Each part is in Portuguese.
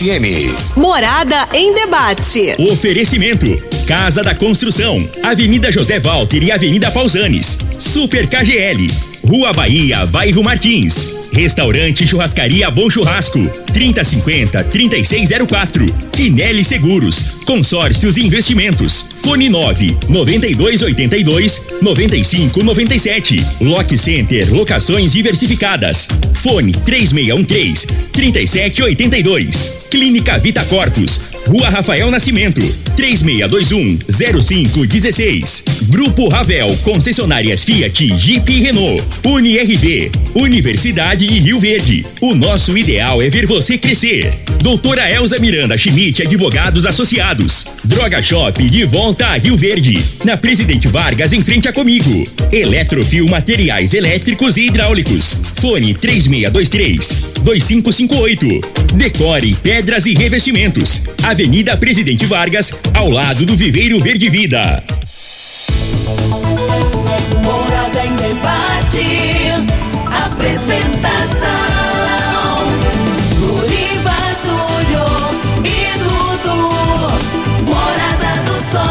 Morada FM. Morada em debate. Oferecimento: Casa da Construção, Avenida José Walter e Avenida Pausanes. Super KGL, Rua Bahia, Bairro Martins. Restaurante Churrascaria Bom Churrasco, 3050 3604. Finelli Seguros, Consórcios e Investimentos. Fone 9 9282 9597. Lock Center, locações diversificadas. Fone 3613 3782. Clínica Vita Corpus, Rua Rafael Nascimento, 3621 0516. Grupo Ravel, concessionárias Fiat, Jeep e Renault. UniRV, Universidade de Rio Verde. O nosso ideal é ver você crescer. Doutora Elza Miranda Schmidt, advogados associados. Droga Shop, de volta a Rio Verde. Na Presidente Vargas, em frente a comigo. Eletrofil Materiais Elétricos e Hidráulicos. Fone 3623 2558. Decore Pedras e Revestimentos. Presidente Vargas, ao lado do Viveiro Verde Vida. Morada em debate. Apresentação: Luriva Júnior e Dudu. Morada do Sol.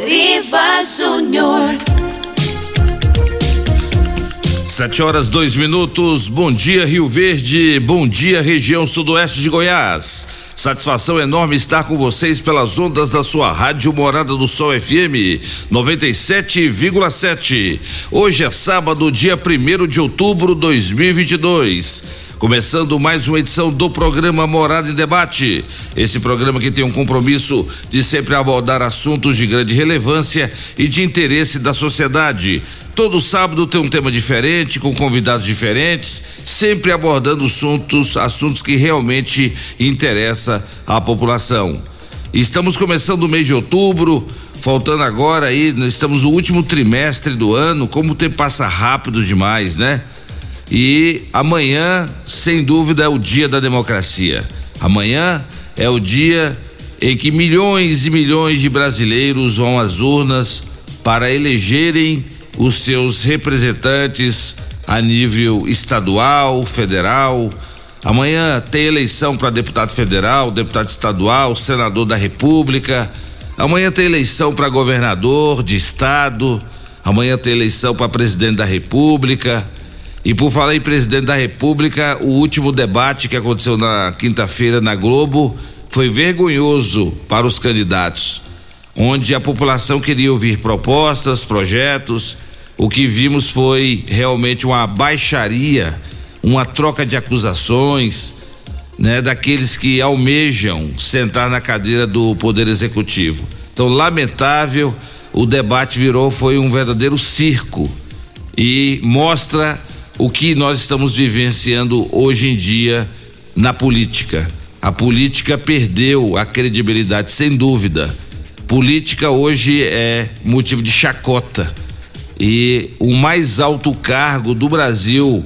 Luriva Júnior. Sete horas dois minutos. Bom dia Rio Verde. Bom dia região sudoeste de Goiás. Satisfação enorme estar com vocês pelas ondas da sua rádio Morada do Sol FM 97,7. Hoje é sábado, dia 1 de outubro de 2022. Começando mais uma edição do programa Morada em Debate. Esse programa que tem um compromisso de sempre abordar assuntos de grande relevância e de interesse da sociedade. Todo sábado tem um tema diferente, com convidados diferentes, sempre abordando assuntos, assuntos que realmente interessam à população. Estamos começando o mês de outubro, faltando agora aí, estamos no último trimestre do ano, como o tempo passa rápido demais, né? E amanhã, sem dúvida, é o dia da democracia. Amanhã é o dia em que milhões e milhões de brasileiros vão às urnas para elegerem os seus representantes a nível estadual, federal. Amanhã tem eleição para deputado federal, deputado estadual, senador da República. Amanhã tem eleição para governador de estado. Amanhã tem eleição para presidente da República. E por falar em presidente da República, o último debate que aconteceu na quinta-feira na Globo foi vergonhoso para os candidatos, onde a população queria ouvir propostas, projetos. O que vimos foi realmente uma baixaria, uma troca de acusações, né, daqueles que almejam sentar na cadeira do Poder Executivo. Então, lamentável, o debate virou foi um verdadeiro circo e mostra o que nós estamos vivenciando hoje em dia na política. A política perdeu a credibilidade, sem dúvida. Política hoje é motivo de chacota. E o mais alto cargo do Brasil,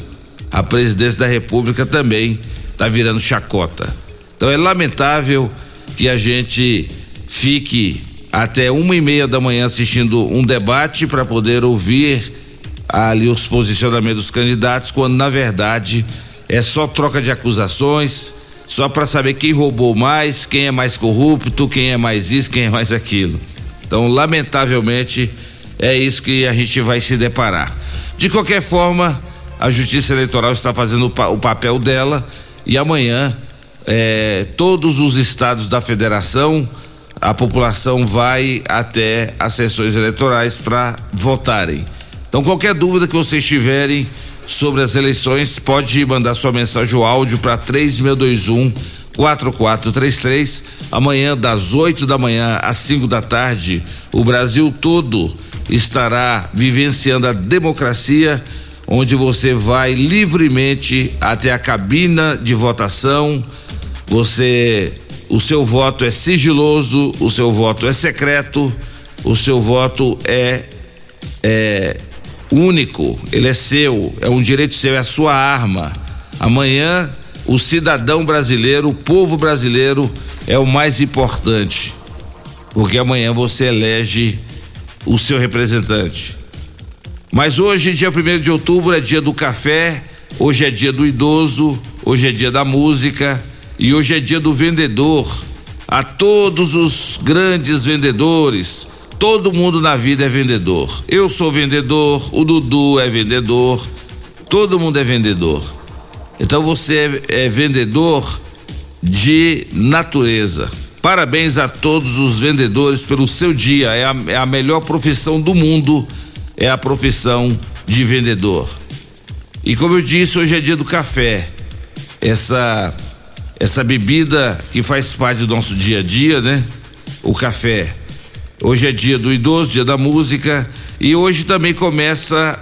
a presidência da República, também está virando chacota. Então é lamentável que a gente fique até uma e meia da manhã assistindo um debate para poder ouvir ali os posicionamentos dos candidatos, quando na verdade é só troca de acusações, só para saber quem roubou mais, quem é mais corrupto, quem é mais isso, quem é mais aquilo. Então, lamentavelmente, é isso que a gente vai se deparar. De qualquer forma, a Justiça Eleitoral está fazendo o, pa o papel dela e amanhã é, todos os estados da federação, a população vai até as sessões eleitorais para votarem. Então, qualquer dúvida que vocês tiverem sobre as eleições, pode mandar sua mensagem ou áudio para 3621 4433. Amanhã, das 8 da manhã às 5 da tarde, o Brasil todo estará vivenciando a democracia, onde você vai livremente até a cabina de votação. Você, o seu voto é sigiloso, o seu voto é secreto, o seu voto é, é único, ele é seu, é um direito seu, é a sua arma. Amanhã, o cidadão brasileiro, o povo brasileiro é o mais importante, porque amanhã você elege o seu representante. Mas hoje, dia 1 de outubro, é dia do café, hoje é dia do idoso, hoje é dia da música e hoje é dia do vendedor. A todos os grandes vendedores, todo mundo na vida é vendedor. Eu sou vendedor, o Dudu é vendedor, todo mundo é vendedor. Então você é, é vendedor de natureza. Parabéns a todos os vendedores pelo seu dia. É a, é a melhor profissão do mundo, é a profissão de vendedor. E como eu disse, hoje é dia do café. Essa essa bebida que faz parte do nosso dia a dia, né? O café. Hoje é dia do idoso, dia da música e hoje também começa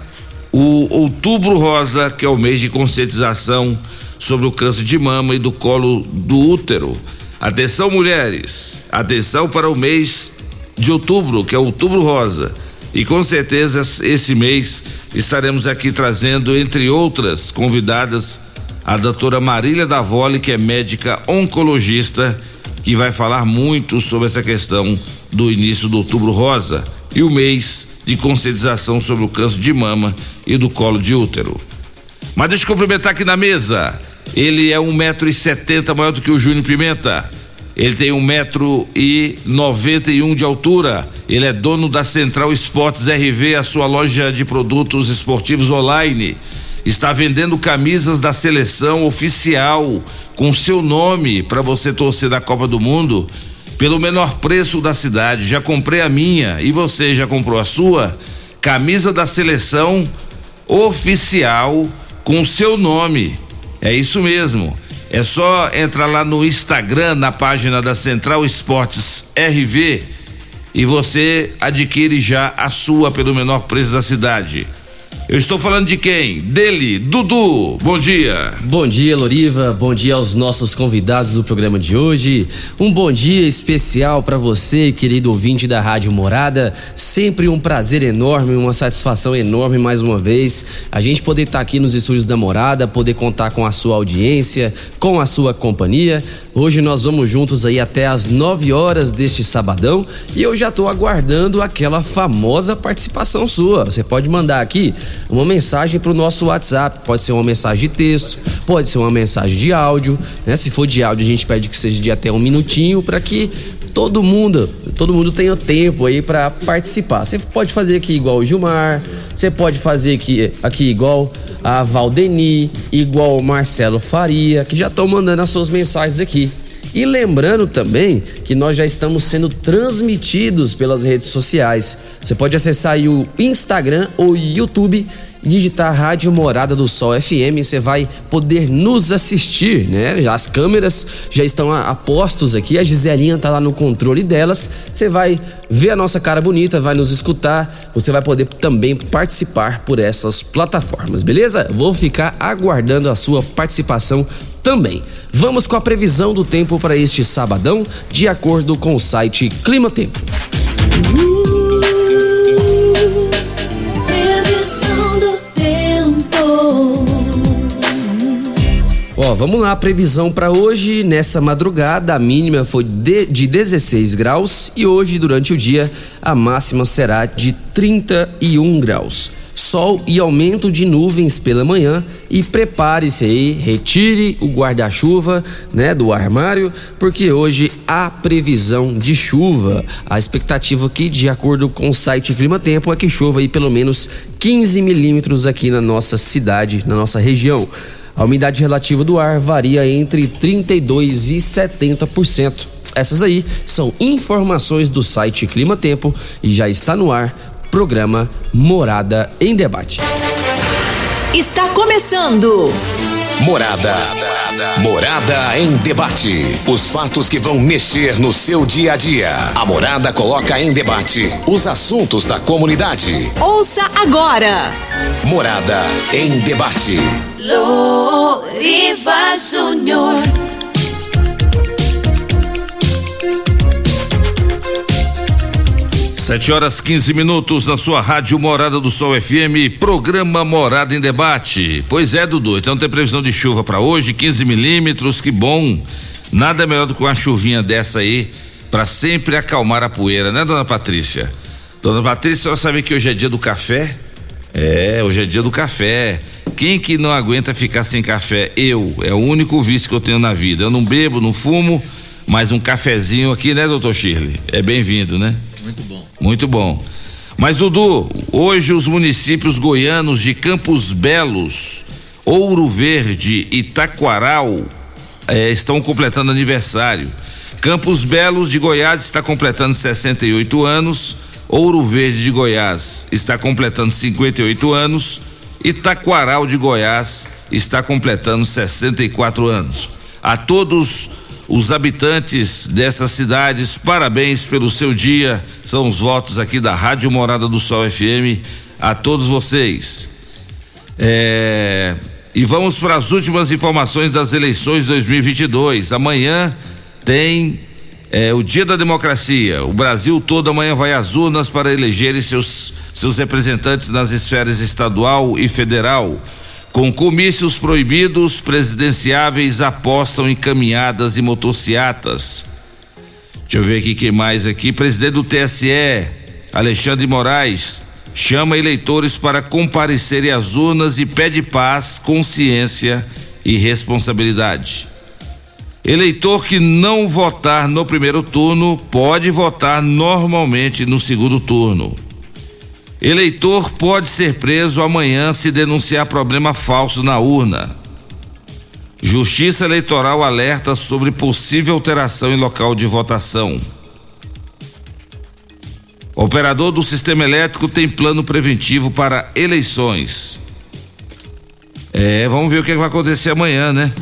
o Outubro Rosa, que é o mês de conscientização sobre o câncer de mama e do colo do útero. Atenção, mulheres, atenção para o mês de outubro, que é Outubro Rosa. E com certeza esse mês estaremos aqui trazendo, entre outras convidadas, a doutora Marília Davoli, que é médica oncologista, que vai falar muito sobre essa questão do início do Outubro Rosa e o mês de conscientização sobre o câncer de mama e do colo de útero. Mas deixa eu cumprimentar aqui na mesa ele é um metro e setenta maior do que o Júnior Pimenta. Ele tem um metro e noventa e um de altura. Ele é dono da Central Esportes RV, a sua loja de produtos esportivos online. Está vendendo camisas da seleção oficial com seu nome para você torcer da Copa do Mundo pelo menor preço da cidade. Já comprei a minha e você já comprou a sua? Camisa da seleção oficial com seu nome é isso mesmo. É só entrar lá no Instagram, na página da Central Esportes RV e você adquire já a sua pelo menor preço da cidade. Eu estou falando de quem? Dele, Dudu. Bom dia. Bom dia, Loriva. Bom dia aos nossos convidados do programa de hoje. Um bom dia especial para você, querido ouvinte da Rádio Morada. Sempre um prazer enorme, uma satisfação enorme mais uma vez. A gente poder estar tá aqui nos estúdios da Morada, poder contar com a sua audiência, com a sua companhia. Hoje nós vamos juntos aí até as 9 horas deste sabadão e eu já estou aguardando aquela famosa participação sua. Você pode mandar aqui uma mensagem para o nosso WhatsApp. Pode ser uma mensagem de texto, pode ser uma mensagem de áudio. Né? Se for de áudio, a gente pede que seja de até um minutinho para que todo mundo, todo mundo tenha tempo aí para participar. Você pode fazer aqui igual o Gilmar, você pode fazer aqui, aqui igual a Valdeni, igual o Marcelo Faria, que já estão mandando as suas mensagens aqui. E lembrando também que nós já estamos sendo transmitidos pelas redes sociais. Você pode acessar o Instagram ou YouTube digitar Rádio Morada do Sol FM, você vai poder nos assistir, né? As câmeras já estão a, a postos aqui, a Giselinha tá lá no controle delas. Você vai ver a nossa cara bonita, vai nos escutar, você vai poder também participar por essas plataformas, beleza? Vou ficar aguardando a sua participação também. Vamos com a previsão do tempo para este sabadão, de acordo com o site Clima Tempo. Ó, vamos lá, previsão para hoje. Nessa madrugada, a mínima foi de, de 16 graus e hoje, durante o dia, a máxima será de 31 graus sol e aumento de nuvens pela manhã e prepare-se aí, retire o guarda-chuva, né, do armário, porque hoje há previsão de chuva. A expectativa aqui, de acordo com o site Clima Tempo, é que chova aí pelo menos 15 milímetros aqui na nossa cidade, na nossa região. A umidade relativa do ar varia entre 32 e 70%. Essas aí são informações do site Clima Tempo e já está no ar programa Morada em Debate. Está começando. Morada. Morada em debate. Os fatos que vão mexer no seu dia a dia. A Morada coloca em debate os assuntos da comunidade. Ouça agora. Morada em debate. Loriva Júnior. Sete horas 15 minutos na sua rádio Morada do Sol FM, programa Morada em Debate. Pois é, Dudu, então tem previsão de chuva para hoje, 15 milímetros, que bom. Nada melhor do que uma chuvinha dessa aí, para sempre acalmar a poeira, né, dona Patrícia? Dona Patrícia, você sabe que hoje é dia do café? É, hoje é dia do café. quem que não aguenta ficar sem café? Eu, é o único vício que eu tenho na vida. Eu não bebo, não fumo, mas um cafezinho aqui, né, doutor Shirley? É bem-vindo, né? Muito bom. Muito bom. Mas, Dudu, hoje os municípios goianos de Campos Belos, Ouro Verde e Taquaral eh, estão completando aniversário. Campos Belos de Goiás está completando 68 anos, Ouro Verde de Goiás está completando 58 anos e Taquaral de Goiás está completando 64 anos. A todos os habitantes dessas cidades, parabéns pelo seu dia. São os votos aqui da Rádio Morada do Sol FM. A todos vocês. É, E vamos para as últimas informações das eleições 2022. Amanhã tem é, o Dia da Democracia. O Brasil todo amanhã vai às urnas para elegerem seus, seus representantes nas esferas estadual e federal. Com comícios proibidos, presidenciáveis apostam em caminhadas e motocicletas. Deixa eu ver aqui quem mais aqui. Presidente do TSE, Alexandre Moraes, chama eleitores para comparecerem às urnas e pede paz, consciência e responsabilidade. Eleitor que não votar no primeiro turno pode votar normalmente no segundo turno. Eleitor pode ser preso amanhã se denunciar problema falso na urna. Justiça Eleitoral alerta sobre possível alteração em local de votação. Operador do sistema elétrico tem plano preventivo para eleições. É, vamos ver o que vai acontecer amanhã, né?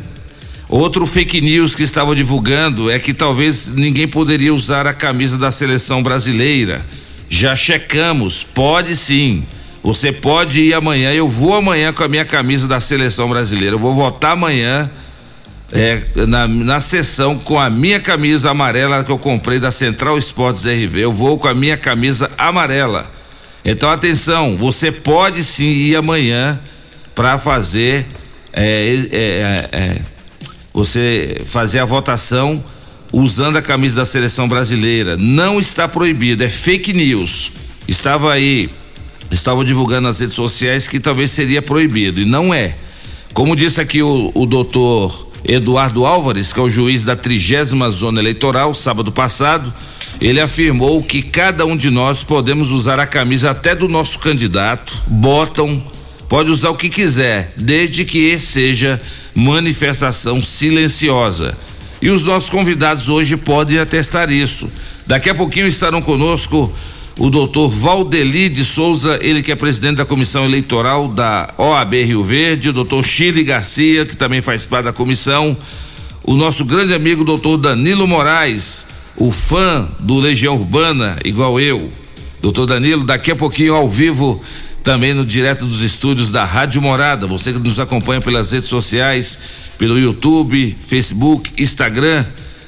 Outro fake news que estavam divulgando é que talvez ninguém poderia usar a camisa da seleção brasileira. Já checamos, pode sim. Você pode ir amanhã. Eu vou amanhã com a minha camisa da seleção brasileira. Eu vou votar amanhã é, na, na sessão com a minha camisa amarela que eu comprei da Central Esportes RV. Eu vou com a minha camisa amarela. Então atenção, você pode sim ir amanhã para fazer é, é, é, você fazer a votação usando a camisa da seleção brasileira. Não está proibido, é fake news. Estava aí, estavam divulgando nas redes sociais que talvez seria proibido e não é. Como disse aqui o, o doutor Eduardo Álvares, que é o juiz da trigésima zona eleitoral, sábado passado, ele afirmou que cada um de nós podemos usar a camisa até do nosso candidato, botam, pode usar o que quiser, desde que seja manifestação silenciosa. E os nossos convidados hoje podem atestar isso. Daqui a pouquinho estarão conosco o doutor Valdeli de Souza, ele que é presidente da comissão eleitoral da OAB Rio Verde, o doutor Chile Garcia, que também faz parte da comissão, o nosso grande amigo doutor Danilo Moraes, o fã do Legião Urbana, igual eu. Doutor Danilo, daqui a pouquinho ao vivo, também no direto dos estúdios da Rádio Morada. Você que nos acompanha pelas redes sociais, pelo YouTube, Facebook, Instagram,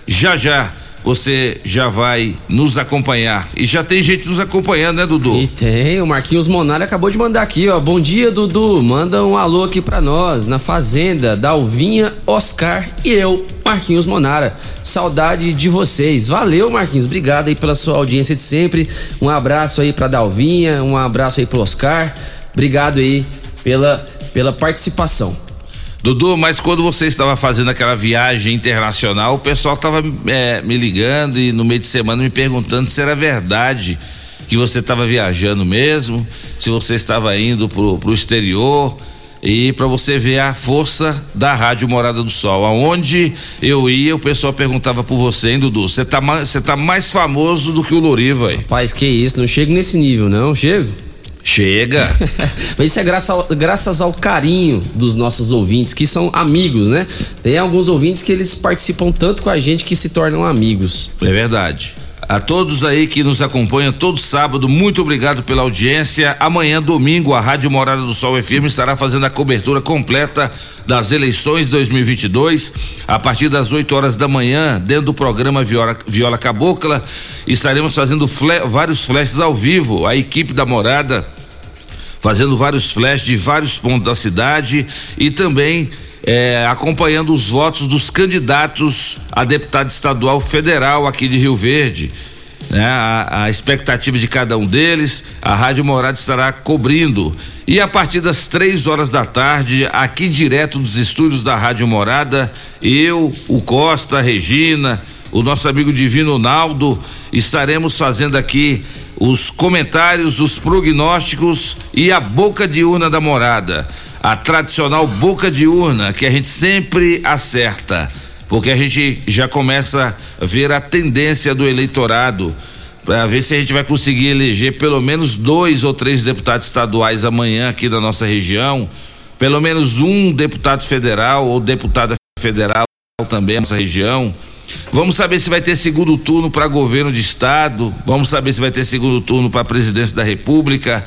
já já você já vai nos acompanhar. E já tem gente nos acompanhando, né, Dudu? E tem, o Marquinhos Monari acabou de mandar aqui, ó. Bom dia, Dudu. Manda um alô aqui pra nós, na Fazenda, Dalvinha, Oscar e eu, Marquinhos Monara. Saudade de vocês. Valeu, Marquinhos. Obrigado aí pela sua audiência de sempre. Um abraço aí pra Dalvinha, um abraço aí pro Oscar. Obrigado aí pela, pela participação. Dudu, mas quando você estava fazendo aquela viagem internacional, o pessoal estava é, me ligando e no meio de semana me perguntando se era verdade que você estava viajando mesmo, se você estava indo pro, exterior e para você ver a força da Rádio Morada do Sol. Aonde eu ia, o pessoal perguntava por você, hein, Dudu? Você tá, você tá mais famoso do que o Loriva, aí. Rapaz, que isso, não chego nesse nível, não, chego. Chega. Mas isso é graças ao, graças ao carinho dos nossos ouvintes, que são amigos, né? Tem alguns ouvintes que eles participam tanto com a gente que se tornam amigos. É verdade. A todos aí que nos acompanham todo sábado, muito obrigado pela audiência. Amanhã, domingo, a Rádio Morada do Sol FM estará fazendo a cobertura completa das eleições 2022. A partir das 8 horas da manhã, dentro do programa Viola, Viola Cabocla, estaremos fazendo fle vários flashes ao vivo. A equipe da Morada fazendo vários flashes de vários pontos da cidade e também é, acompanhando os votos dos candidatos a deputado estadual federal aqui de Rio Verde. né, a, a, expectativa de cada um deles, a Rádio Morada estará cobrindo. E a partir das três horas da tarde, aqui direto dos estúdios da Rádio Morada, eu, o Costa, a Regina, o nosso amigo Divino Naldo, estaremos fazendo aqui os comentários, os prognósticos e a boca de urna da morada. A tradicional boca de urna que a gente sempre acerta porque a gente já começa a ver a tendência do eleitorado para ver se a gente vai conseguir eleger pelo menos dois ou três deputados estaduais amanhã aqui da nossa região, pelo menos um deputado federal ou deputada federal também na nossa região. Vamos saber se vai ter segundo turno para governo de estado, vamos saber se vai ter segundo turno para presidência da República.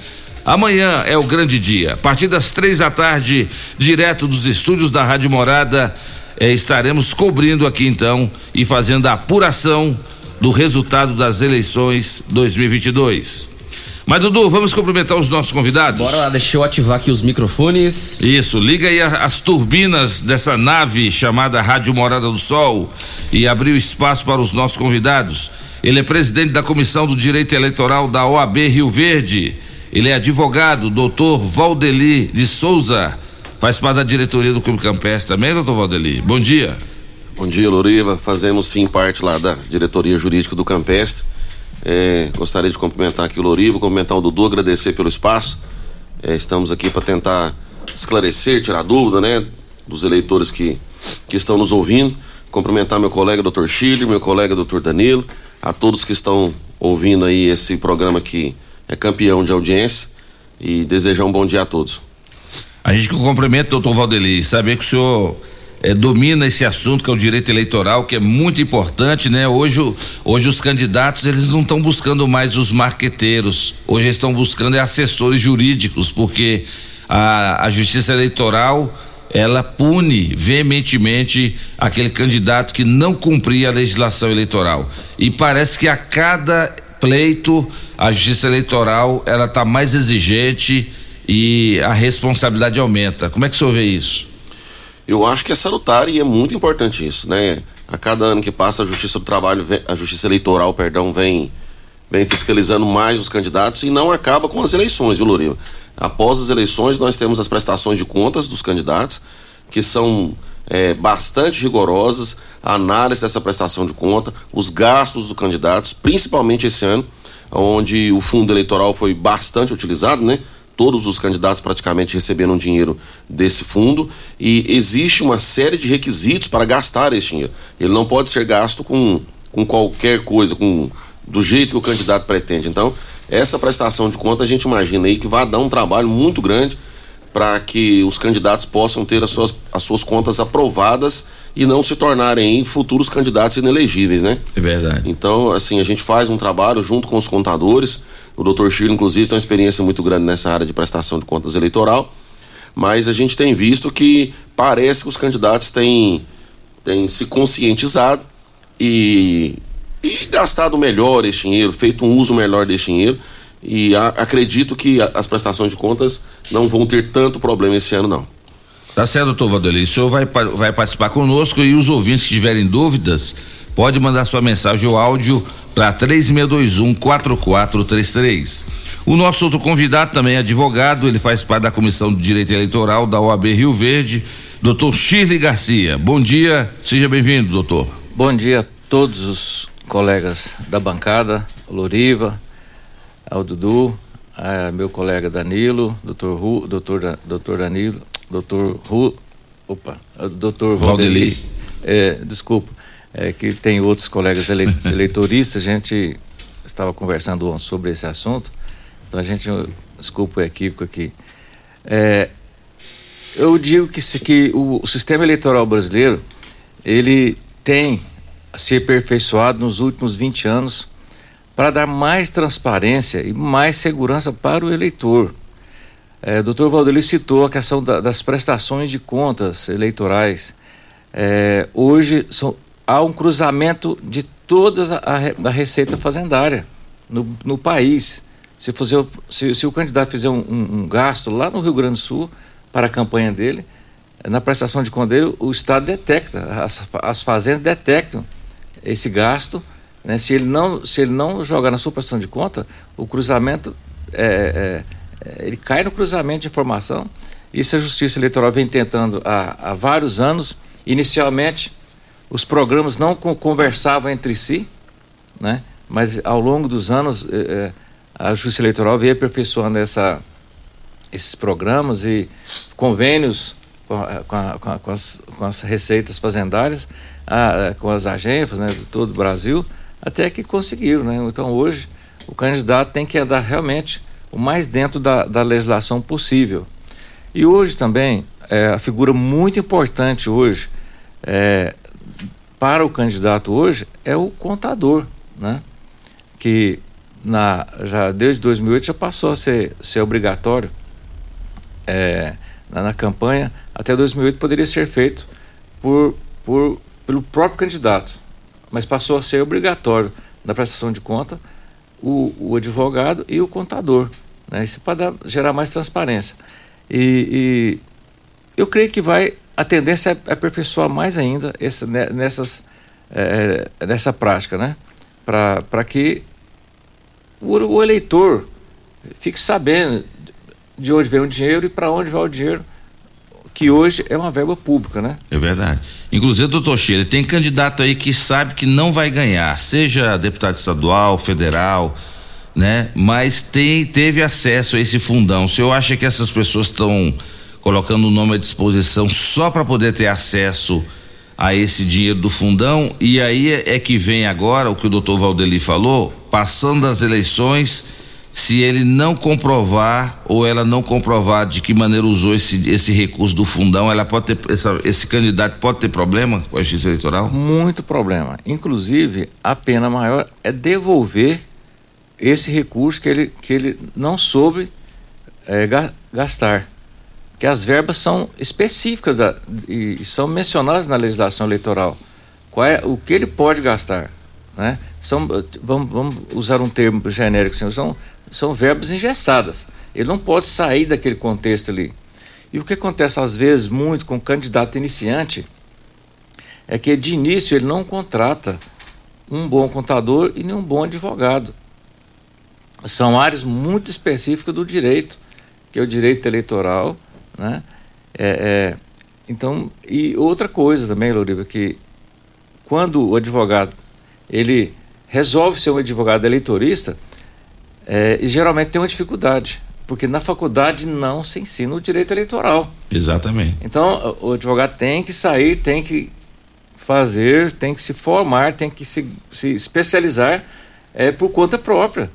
Amanhã é o grande dia. A partir das três da tarde, direto dos estúdios da Rádio Morada, é, estaremos cobrindo aqui então e fazendo a apuração do resultado das eleições 2022. Mas Dudu, vamos cumprimentar os nossos convidados? Bora lá, deixa eu ativar aqui os microfones. Isso, liga aí a, as turbinas dessa nave chamada Rádio Morada do Sol e abrir o espaço para os nossos convidados. Ele é presidente da Comissão do Direito Eleitoral da OAB Rio Verde. Ele é advogado, doutor Valdeli de Souza Faz parte da diretoria do Clube Campestre também, doutor Valdeli? Bom dia. Bom dia, Loriva. Fazemos sim parte lá da diretoria jurídica do Campestre. É, gostaria de cumprimentar aqui o Loriva, cumprimentar o Dudu, agradecer pelo espaço. É, estamos aqui para tentar esclarecer, tirar dúvida, né, dos eleitores que, que estão nos ouvindo. Cumprimentar meu colega doutor Chile, meu colega doutor Danilo, a todos que estão ouvindo aí esse programa que é campeão de audiência e desejar um bom dia a todos. A gente que cumprimenta, doutor Valdeli, saber que o senhor é, domina esse assunto que é o direito eleitoral, que é muito importante, né? Hoje, hoje os candidatos eles não estão buscando mais os marqueteiros, hoje eles estão buscando é assessores jurídicos, porque a, a justiça eleitoral ela pune veementemente aquele candidato que não cumpria a legislação eleitoral. E parece que a cada pleito a justiça eleitoral ela está mais exigente e a responsabilidade aumenta. Como é que o senhor vê isso? Eu acho que é salutar e é muito importante isso, né? A cada ano que passa a Justiça do Trabalho, a Justiça Eleitoral, perdão, vem vem fiscalizando mais os candidatos e não acaba com as eleições, viu, Loriva? Após as eleições, nós temos as prestações de contas dos candidatos, que são é, bastante rigorosas, a análise dessa prestação de conta, os gastos dos candidatos, principalmente esse ano, onde o fundo eleitoral foi bastante utilizado, né? todos os candidatos praticamente receberam dinheiro desse fundo e existe uma série de requisitos para gastar esse dinheiro. Ele não pode ser gasto com, com qualquer coisa, com do jeito que o candidato pretende. Então, essa prestação de conta a gente imagina aí que vai dar um trabalho muito grande para que os candidatos possam ter as suas, as suas contas aprovadas e não se tornarem futuros candidatos inelegíveis, né? É verdade. Então, assim, a gente faz um trabalho junto com os contadores o doutor Chiro, inclusive, tem uma experiência muito grande nessa área de prestação de contas eleitoral, mas a gente tem visto que parece que os candidatos têm, têm se conscientizado e, e gastado melhor esse dinheiro, feito um uso melhor desse dinheiro. E a, acredito que a, as prestações de contas não vão ter tanto problema esse ano, não. Tá certo, doutor Valdeli. O senhor vai, vai participar conosco e os ouvintes que tiverem dúvidas, pode mandar sua mensagem ou áudio para 3621 4433. O nosso outro convidado também é advogado, ele faz parte da Comissão de Direito Eleitoral da OAB Rio Verde, doutor Shirley Garcia. Bom dia, seja bem-vindo, doutor. Bom dia a todos os colegas da bancada, Loriva, ao Dudu, meu colega Danilo, doutor Ru, doutor, doutor Danilo, doutor Ru, opa, doutor Valdeli, é, desculpa, é, que tem outros colegas ele, eleitoristas, a gente estava conversando sobre esse assunto, então a gente, desculpa o equívoco aqui. É, eu digo que, se, que o, o sistema eleitoral brasileiro, ele tem se aperfeiçoado nos últimos 20 anos para dar mais transparência e mais segurança para o eleitor. É, o doutor Valdeli citou a questão da, das prestações de contas eleitorais. É, hoje são, há um cruzamento de toda a, a receita fazendária no, no país. Se, fazer, se, se, o candidato fizer um, um, um, gasto lá no Rio Grande do Sul para a campanha dele, na prestação de conta dele, o Estado detecta, as, as fazendas detectam esse gasto né, se, ele não, se ele não jogar na sua prestação de conta, o cruzamento, é, é, ele cai no cruzamento de informação. Isso a Justiça Eleitoral vem tentando há, há vários anos. Inicialmente, os programas não co- conversavam entre si, né? mas ao longo dos anos, eh, a Justiça Eleitoral veio aperfeiçoando essa, esses programas e convênios com, a- com a- com a- as, com as receitas fazendárias, ah, com as agências né, de todo o Brasil, até que conseguiram. Né? Então, hoje, o candidato tem que andar realmente o mais dentro da, da legislação possível. E hoje também, é, a figura muito importante hoje é, para o candidato hoje é o contador, né? que na, já desde 2008 já passou a ser, ser obrigatório é, na, na campanha, até 2008 poderia ser feito por, por, pelo próprio candidato, mas passou a ser obrigatório na prestação de conta o, o advogado e o contador. Né? Isso para dar- gerar mais transparência. E, e eu creio que vai a tendência é aperfeiçoar mais ainda esse, né, nessas, é, nessa prática, né? Para que o, o eleitor fique sabendo de onde vem o dinheiro e para onde vai o dinheiro, que hoje é uma verba pública, né? É verdade. Inclusive, doutor Sheila, tem candidato aí que sabe que não vai ganhar, seja deputado estadual, federal, né? Mas tem, teve acesso a esse fundão. O senhor acha que essas pessoas estão colocando o nome à disposição só para poder ter acesso a esse dinheiro do fundão? E aí é, que vem agora o que o doutor Valdeli falou, passando as eleições, se ele não comprovar ou ela não comprovar de que maneira usou esse, esse recurso do fundão, ela pode ter, essa- esse candidato pode ter problema com a justiça eleitoral? Muito problema. Inclusive, a pena maior é devolver esse recurso que ele, que ele não soube ga- gastar. Que as verbas são específicas da, e, são mencionadas na legislação eleitoral. Qual é o que ele pode gastar? Né? São, vamos, vamos usar um termo genérico, assim, são, são verbas engessadas. Ele não pode sair daquele contexto ali. E o que acontece às vezes muito com o candidato iniciante é que de início ele não contrata um bom contador e nem um bom advogado. São áreas muito específicas do direito, que é o direito eleitoral, né? É, é, então, e outra coisa também, Louriva, que quando o advogado ele resolve ser um advogado eleitorista, é, e geralmente tem uma dificuldade, porque na faculdade não se ensina o direito eleitoral. Exatamente. Então, o advogado tem que sair, tem que fazer, tem que se formar, tem que se, se especializar é, por conta própria,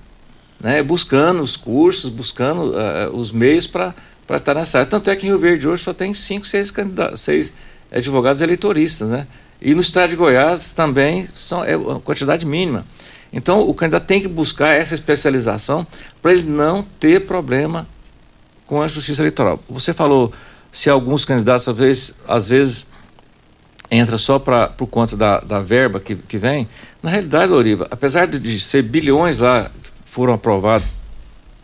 né? buscando os cursos, buscando ah, os meios para estar nessa área. Tanto é que em Rio Verde hoje só tem cinco, seis, candidatos, seis advogados eleitoristas. Né? E no estado de Goiás também são, é uma quantidade mínima. Então, o candidato tem que buscar essa especialização para ele não ter problema com a justiça eleitoral. Você falou se alguns candidatos, às vezes, às vezes entra só pra, por conta da, da verba que, que vem. Na realidade, Loriva, apesar de, ser bilhões lá que foram aprovados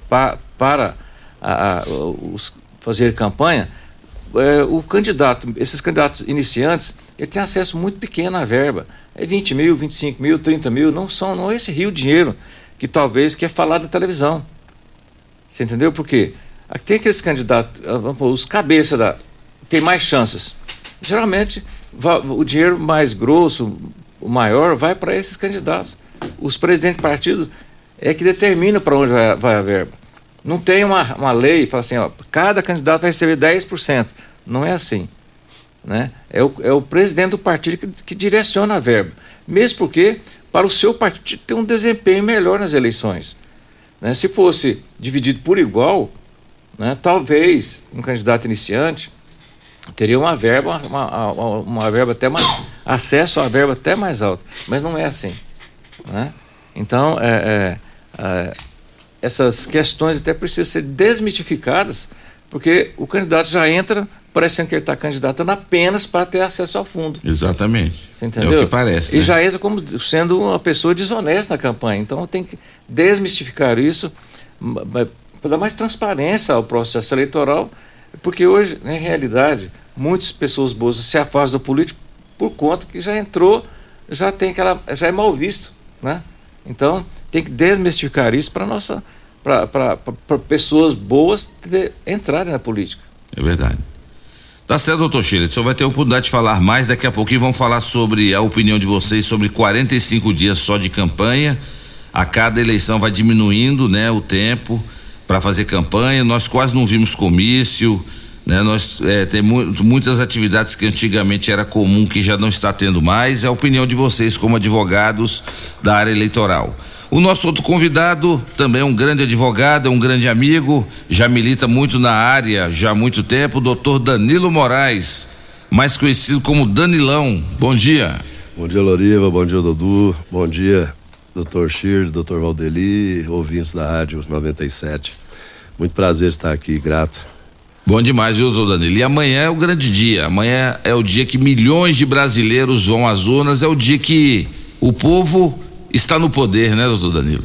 pa, para a, a, os, fazer campanha, é, o candidato, esses candidatos iniciantes, ele tem acesso muito pequeno à verba. É 20 mil, 25 mil, 30 mil, não são, não é esse rio de dinheiro que talvez quer falar da televisão. Você entendeu? Por quê? Aqui Tem aqueles candidatos, ah, os cabeça da. tem mais chances. Geralmente, o dinheiro mais grosso, o maior, vai para esses candidatos. Os presidentes de partido é que determinam para onde vai, vai a verba. Não tem uma, uma lei que fala assim, ó, cada candidato vai receber 10%. Não é assim. Né? É, o, é o presidente do partido que, que direciona a verba. Mesmo porque, para o seu partido ter um desempenho melhor nas eleições. Né? Se fosse dividido por igual, né, talvez um candidato iniciante teria uma verba, uma, uma, uma verba até mais, acesso a uma verba até mais alta, mas não é assim. Né? Então, é, é, é, essas questões até precisam ser desmitificadas, porque o candidato já entra parecendo que ele está candidatando apenas para ter acesso ao fundo. Exatamente. Você entendeu? É o que parece. E né? já entra como sendo uma pessoa desonesta na campanha. Então tem que desmistificar isso para dar mais transparência ao processo eleitoral, porque hoje, em realidade, muitas pessoas boas se afastam do político por conta que já entrou, já tem aquela, já é mal visto. né? Então, tem que desmistificar isso para nossa para pessoas boas entrarem na política. É verdade. Tá certo, doutor Chile. O senhor vai ter a oportunidade de falar mais. Daqui a pouquinho vamos falar sobre a opinião de vocês sobre 45 dias só de campanha. A cada eleição vai diminuindo, né, o tempo para fazer campanha. Nós quase não vimos comício, né? Nós é, tem mu muitas atividades que antigamente era comum que já não está tendo mais. É a opinião de vocês como advogados da área eleitoral. O nosso outro convidado também é um grande advogado, é um grande amigo, já milita muito na área já há muito tempo, o doutor Danilo Moraes, mais conhecido como Danilão. Bom dia. Bom dia, Loriva, bom dia, Dudu, bom dia, doutor Shir, doutor Valdeli, ouvintes da Rádio 97. Muito prazer estar aqui, grato. Bom demais, viu, doutor Danilo? E amanhã é o grande dia. Amanhã é o dia que milhões de brasileiros vão às urnas, é o dia que o povo está no poder, né, doutor Danilo?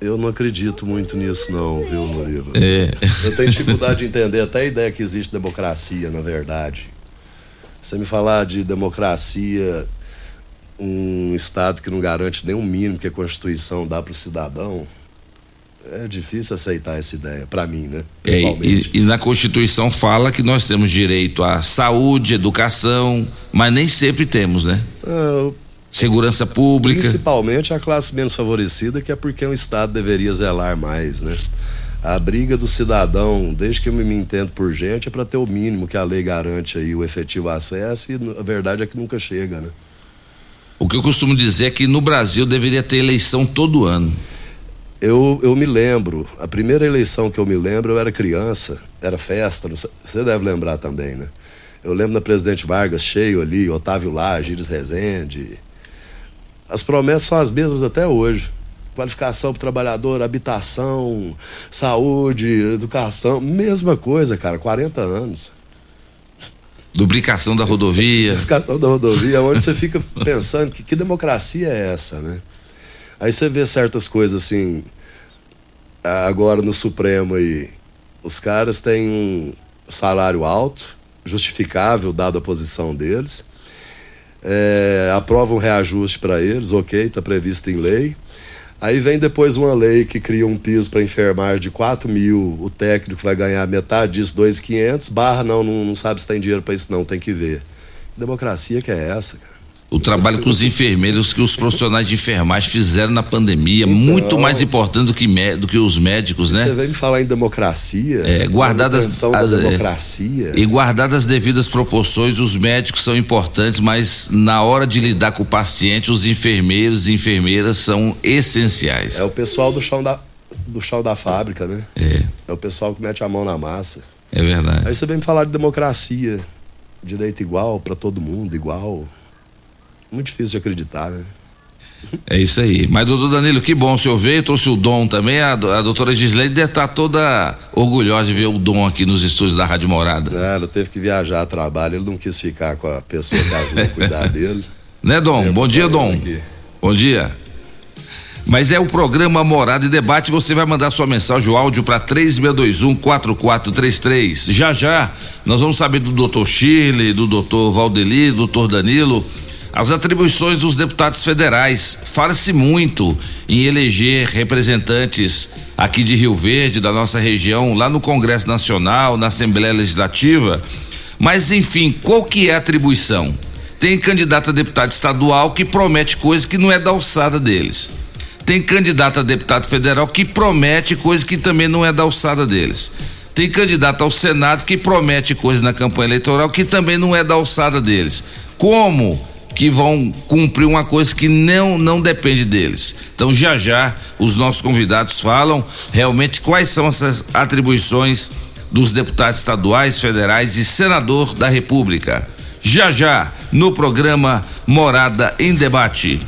Eu não acredito muito nisso, não, viu, Noriva? É. Eu tenho dificuldade de entender até a ideia que existe democracia, na verdade. Você me falar de democracia, um Estado que não garante nem o mínimo que a Constituição dá para o cidadão, é difícil aceitar essa ideia, para mim, né? É, e, e, na Constituição fala que nós temos direito à saúde, educação, mas nem sempre temos, né? Ah, Segurança pública. Principalmente a classe menos favorecida, que é porque o Estado deveria zelar mais, né? A briga do cidadão, desde que eu me entendo por gente, é para ter o mínimo que a lei garante aí, o efetivo acesso, e a verdade é que nunca chega, né? O que eu costumo dizer é que no Brasil deveria ter eleição todo ano. Eu, eu me lembro, a primeira eleição que eu me lembro, eu era criança, era festa, você deve lembrar também, né? Eu lembro da presidente Vargas cheio ali, Otávio Lage, Iris Rezende, as promessas são as mesmas até hoje. Qualificação para o trabalhador, habitação, saúde, educação, mesma coisa, cara, 40 anos. Duplicação da rodovia. Duplicação da rodovia, onde você fica pensando que, que democracia é essa, né? Aí você vê certas coisas assim, agora no Supremo aí, os caras têm um salário alto, justificável, dado a posição deles é, aprova um reajuste para eles, ok, está previsto em lei. Aí vem depois uma lei que cria um piso para enfermar de 4 mil, o técnico vai ganhar metade disso, 2,500, barra não, não, não sabe se tem dinheiro para isso não, tem que ver. Que democracia que é essa, cara? O trabalho que os enfermeiros, que os profissionais de enfermagem fizeram na pandemia, então, muito mais importante do que, do que os médicos, né? Você vem me falar em democracia, é, guardadas as, democracia. É, e guardadas as devidas proporções, os médicos são importantes, mas na hora de lidar com o paciente, os enfermeiros e enfermeiras são essenciais. É o pessoal do chão da, do chão da fábrica, né? É. É o pessoal que mete a mão na massa. É verdade. Aí você vem me falar de democracia, direito igual para todo mundo, igual muito difícil de acreditar, né? É isso aí. Mas, doutor Danilo, que bom o senhor veio, trouxe o Dom também. A, a doutora Gislaine deve estar toda orgulhosa de ver o Dom aqui nos estúdios da Rádio Morada. É, ela teve que viajar a trabalho, ele não quis ficar com a pessoa que ajuda cuidar dele. Né, Dom? bom dia, Dom. Aqui. Bom dia. Mas é o programa Morada e Debate. Você vai mandar sua mensagem, o áudio para 3621-4433. Já já, nós vamos saber do doutor Chile, do doutor Valdeli, do doutor Danilo as atribuições dos deputados federais. Fala-se muito em eleger representantes aqui de Rio Verde, da nossa região, lá no Congresso Nacional, na Assembleia Legislativa. Mas, enfim, qual que é a atribuição? Tem candidato a deputado estadual que promete coisa que não é da alçada deles. Tem candidato a deputado federal que promete coisa que também não é da alçada deles. Tem candidato ao Senado que promete coisa na campanha eleitoral que também não é da alçada deles. Como que vão cumprir uma coisa que não não depende deles. Então já já os nossos convidados falam realmente quais são essas atribuições dos deputados estaduais, federais e senador da República. Já já no programa Morada em Debate.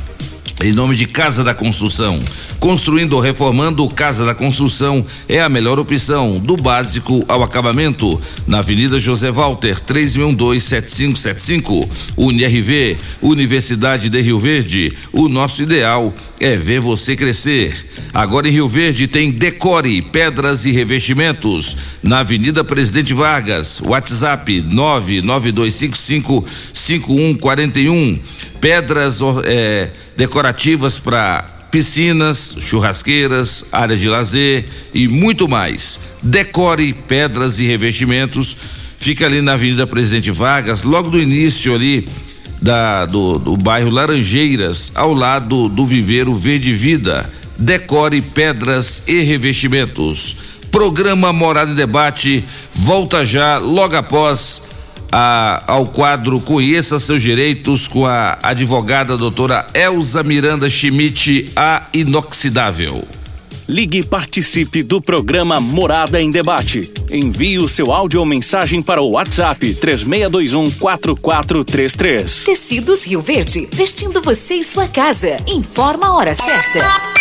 Em nome de Casa da Construção, Construindo ou reformando, Casa da Construção é a melhor opção, do básico ao acabamento. Na Avenida José Walter, 3612-7575. UniRV, Universidade de Rio Verde. O nosso ideal é ver você crescer. Agora em Rio Verde tem Decore, Pedras e Revestimentos. Na Avenida Presidente Vargas, WhatsApp 992555141. Pedras é, decorativas para piscinas, churrasqueiras, áreas de lazer e muito mais. Decore pedras e revestimentos. Fica ali na Avenida Presidente Vargas, logo do início ali da, do, do bairro Laranjeiras, ao lado do viveiro Verde Vida. Decore pedras e revestimentos. Programa Morada e Debate volta já logo após a, ao quadro Conheça seus direitos com a advogada doutora Elza Miranda Schmidt, a inoxidável. Ligue e participe do programa Morada em Debate. Envie o seu áudio ou mensagem para o WhatsApp 3621 4433. Tecidos Rio Verde, vestindo você e sua casa. Informa a hora certa.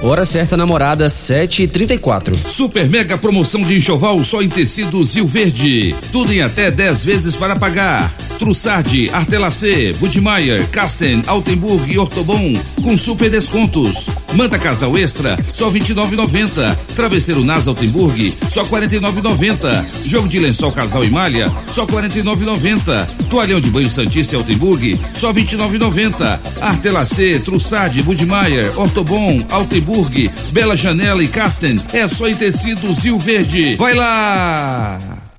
Hora certa, namorada, 7h34. Super mega promoção de enxoval só em tecidos Rio Verde. Tudo em até 10 vezes para pagar. Trussardi, Artelacê, Budmeier, Casten, Altenburg e Ortobon com super descontos. Manta casal extra, só 29,90. Travesseiro Nas Altenburg, só 49,90. Jogo de lençol casal e malha, só 49,90. Toalhão de banho Santista e Altenburg, só 29,90. Artelacê, Trussardi, Budmeier, Ortobon, Altenburg Bela Janela e Casten é só em tecidos Rio Verde. Vai lá!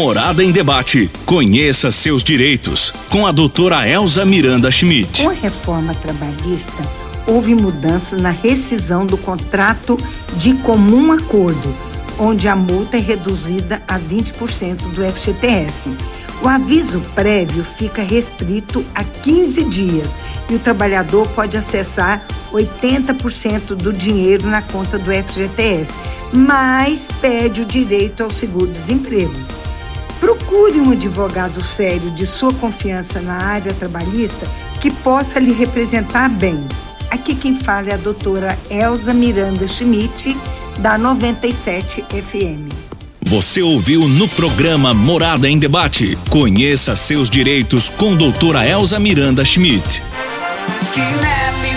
Morada em Debate, conheça seus direitos com a doutora Elza Miranda Schmidt. Com a reforma trabalhista, houve mudança na rescisão do contrato de comum acordo, onde a multa é reduzida a 20% do FGTS. O aviso prévio fica restrito a 15 dias e o trabalhador pode acessar 80% do dinheiro na conta do FGTS, mas perde o direito ao seguro-desemprego. Procure um advogado sério de sua confiança na área trabalhista que possa lhe representar bem. Aqui quem fala é a doutora Elza Miranda Schmidt, da 97 FM. Você ouviu no programa Morada em Debate. Conheça seus direitos com doutora Elza Miranda Schmidt. Quinelli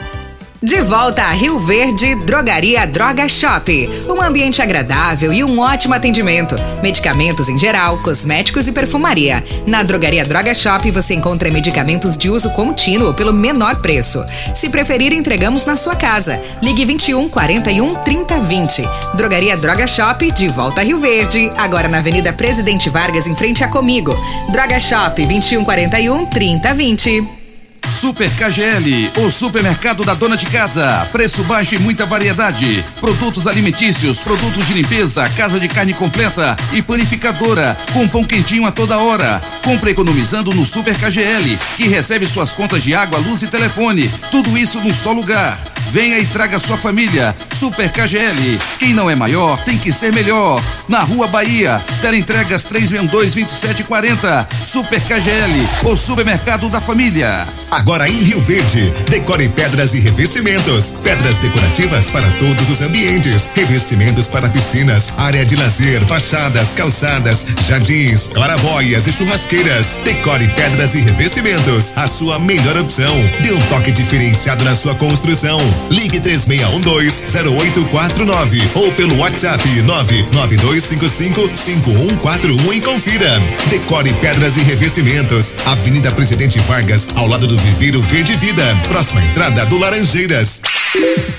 De volta a Rio Verde, Drogaria Droga Shop. Um ambiente agradável e um ótimo atendimento. Medicamentos em geral, cosméticos e perfumaria. Na Drogaria Droga Shop você encontra medicamentos de uso contínuo pelo menor preço. Se preferir, entregamos na sua casa. Ligue 21 41 30 20. Drogaria Droga Shop, de volta a Rio Verde. Agora na Avenida Presidente Vargas, em frente a Comigo. Droga Shop 21 41 30 20. Super KGL, o supermercado da dona de casa. Preço baixo e muita variedade. Produtos alimentícios, produtos de limpeza, casa de carne completa e panificadora, com pão quentinho a toda hora. Compre economizando no Super KGL, que recebe suas contas de água, luz e telefone. Tudo isso num só lugar. Venha e traga sua família. Super KGL. Quem não é maior tem que ser melhor. Na Rua Bahia, entregas 362 2740. Super KGL, o supermercado da família. Agora em Rio Verde, decore pedras e revestimentos. Pedras decorativas para todos os ambientes. Revestimentos para piscinas, área de lazer, fachadas, calçadas, jardins, claraboias e churrasqueiras. Decore pedras e revestimentos. A sua melhor opção. Dê um toque diferenciado na sua construção. Ligue 3612-0849 ou pelo WhatsApp 99255-5141 e confira. Decore pedras e revestimentos. Avenida Presidente Vargas, ao lado do Viveiro Verde Vida. Próxima entrada do Laranjeiras.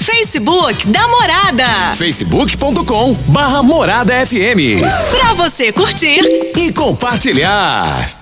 Facebook da Morada. facebook.com barra Morada FM. Pra você curtir e compartilhar.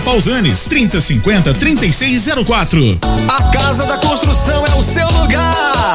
Pausanes, 3050 3604. A Casa da Construção é o seu lugar.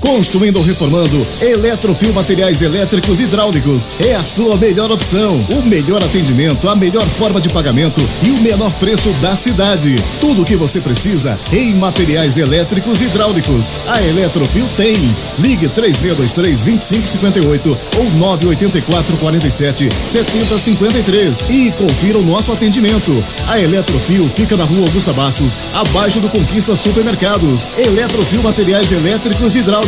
Construindo ou reformando, Eletrofil Materiais Elétricos e Hidráulicos é a sua melhor opção. O melhor atendimento, a melhor forma de pagamento e o menor preço da cidade. Tudo o que você precisa em materiais elétricos e hidráulicos. A Eletrofil tem. Ligue 3623-2558 ou 984-47-7053 e confira o nosso atendimento. A Eletrofil fica na rua Augusta Bastos, abaixo do Conquista Supermercados. Eletrofil Materiais Elétricos e Hidráulicos,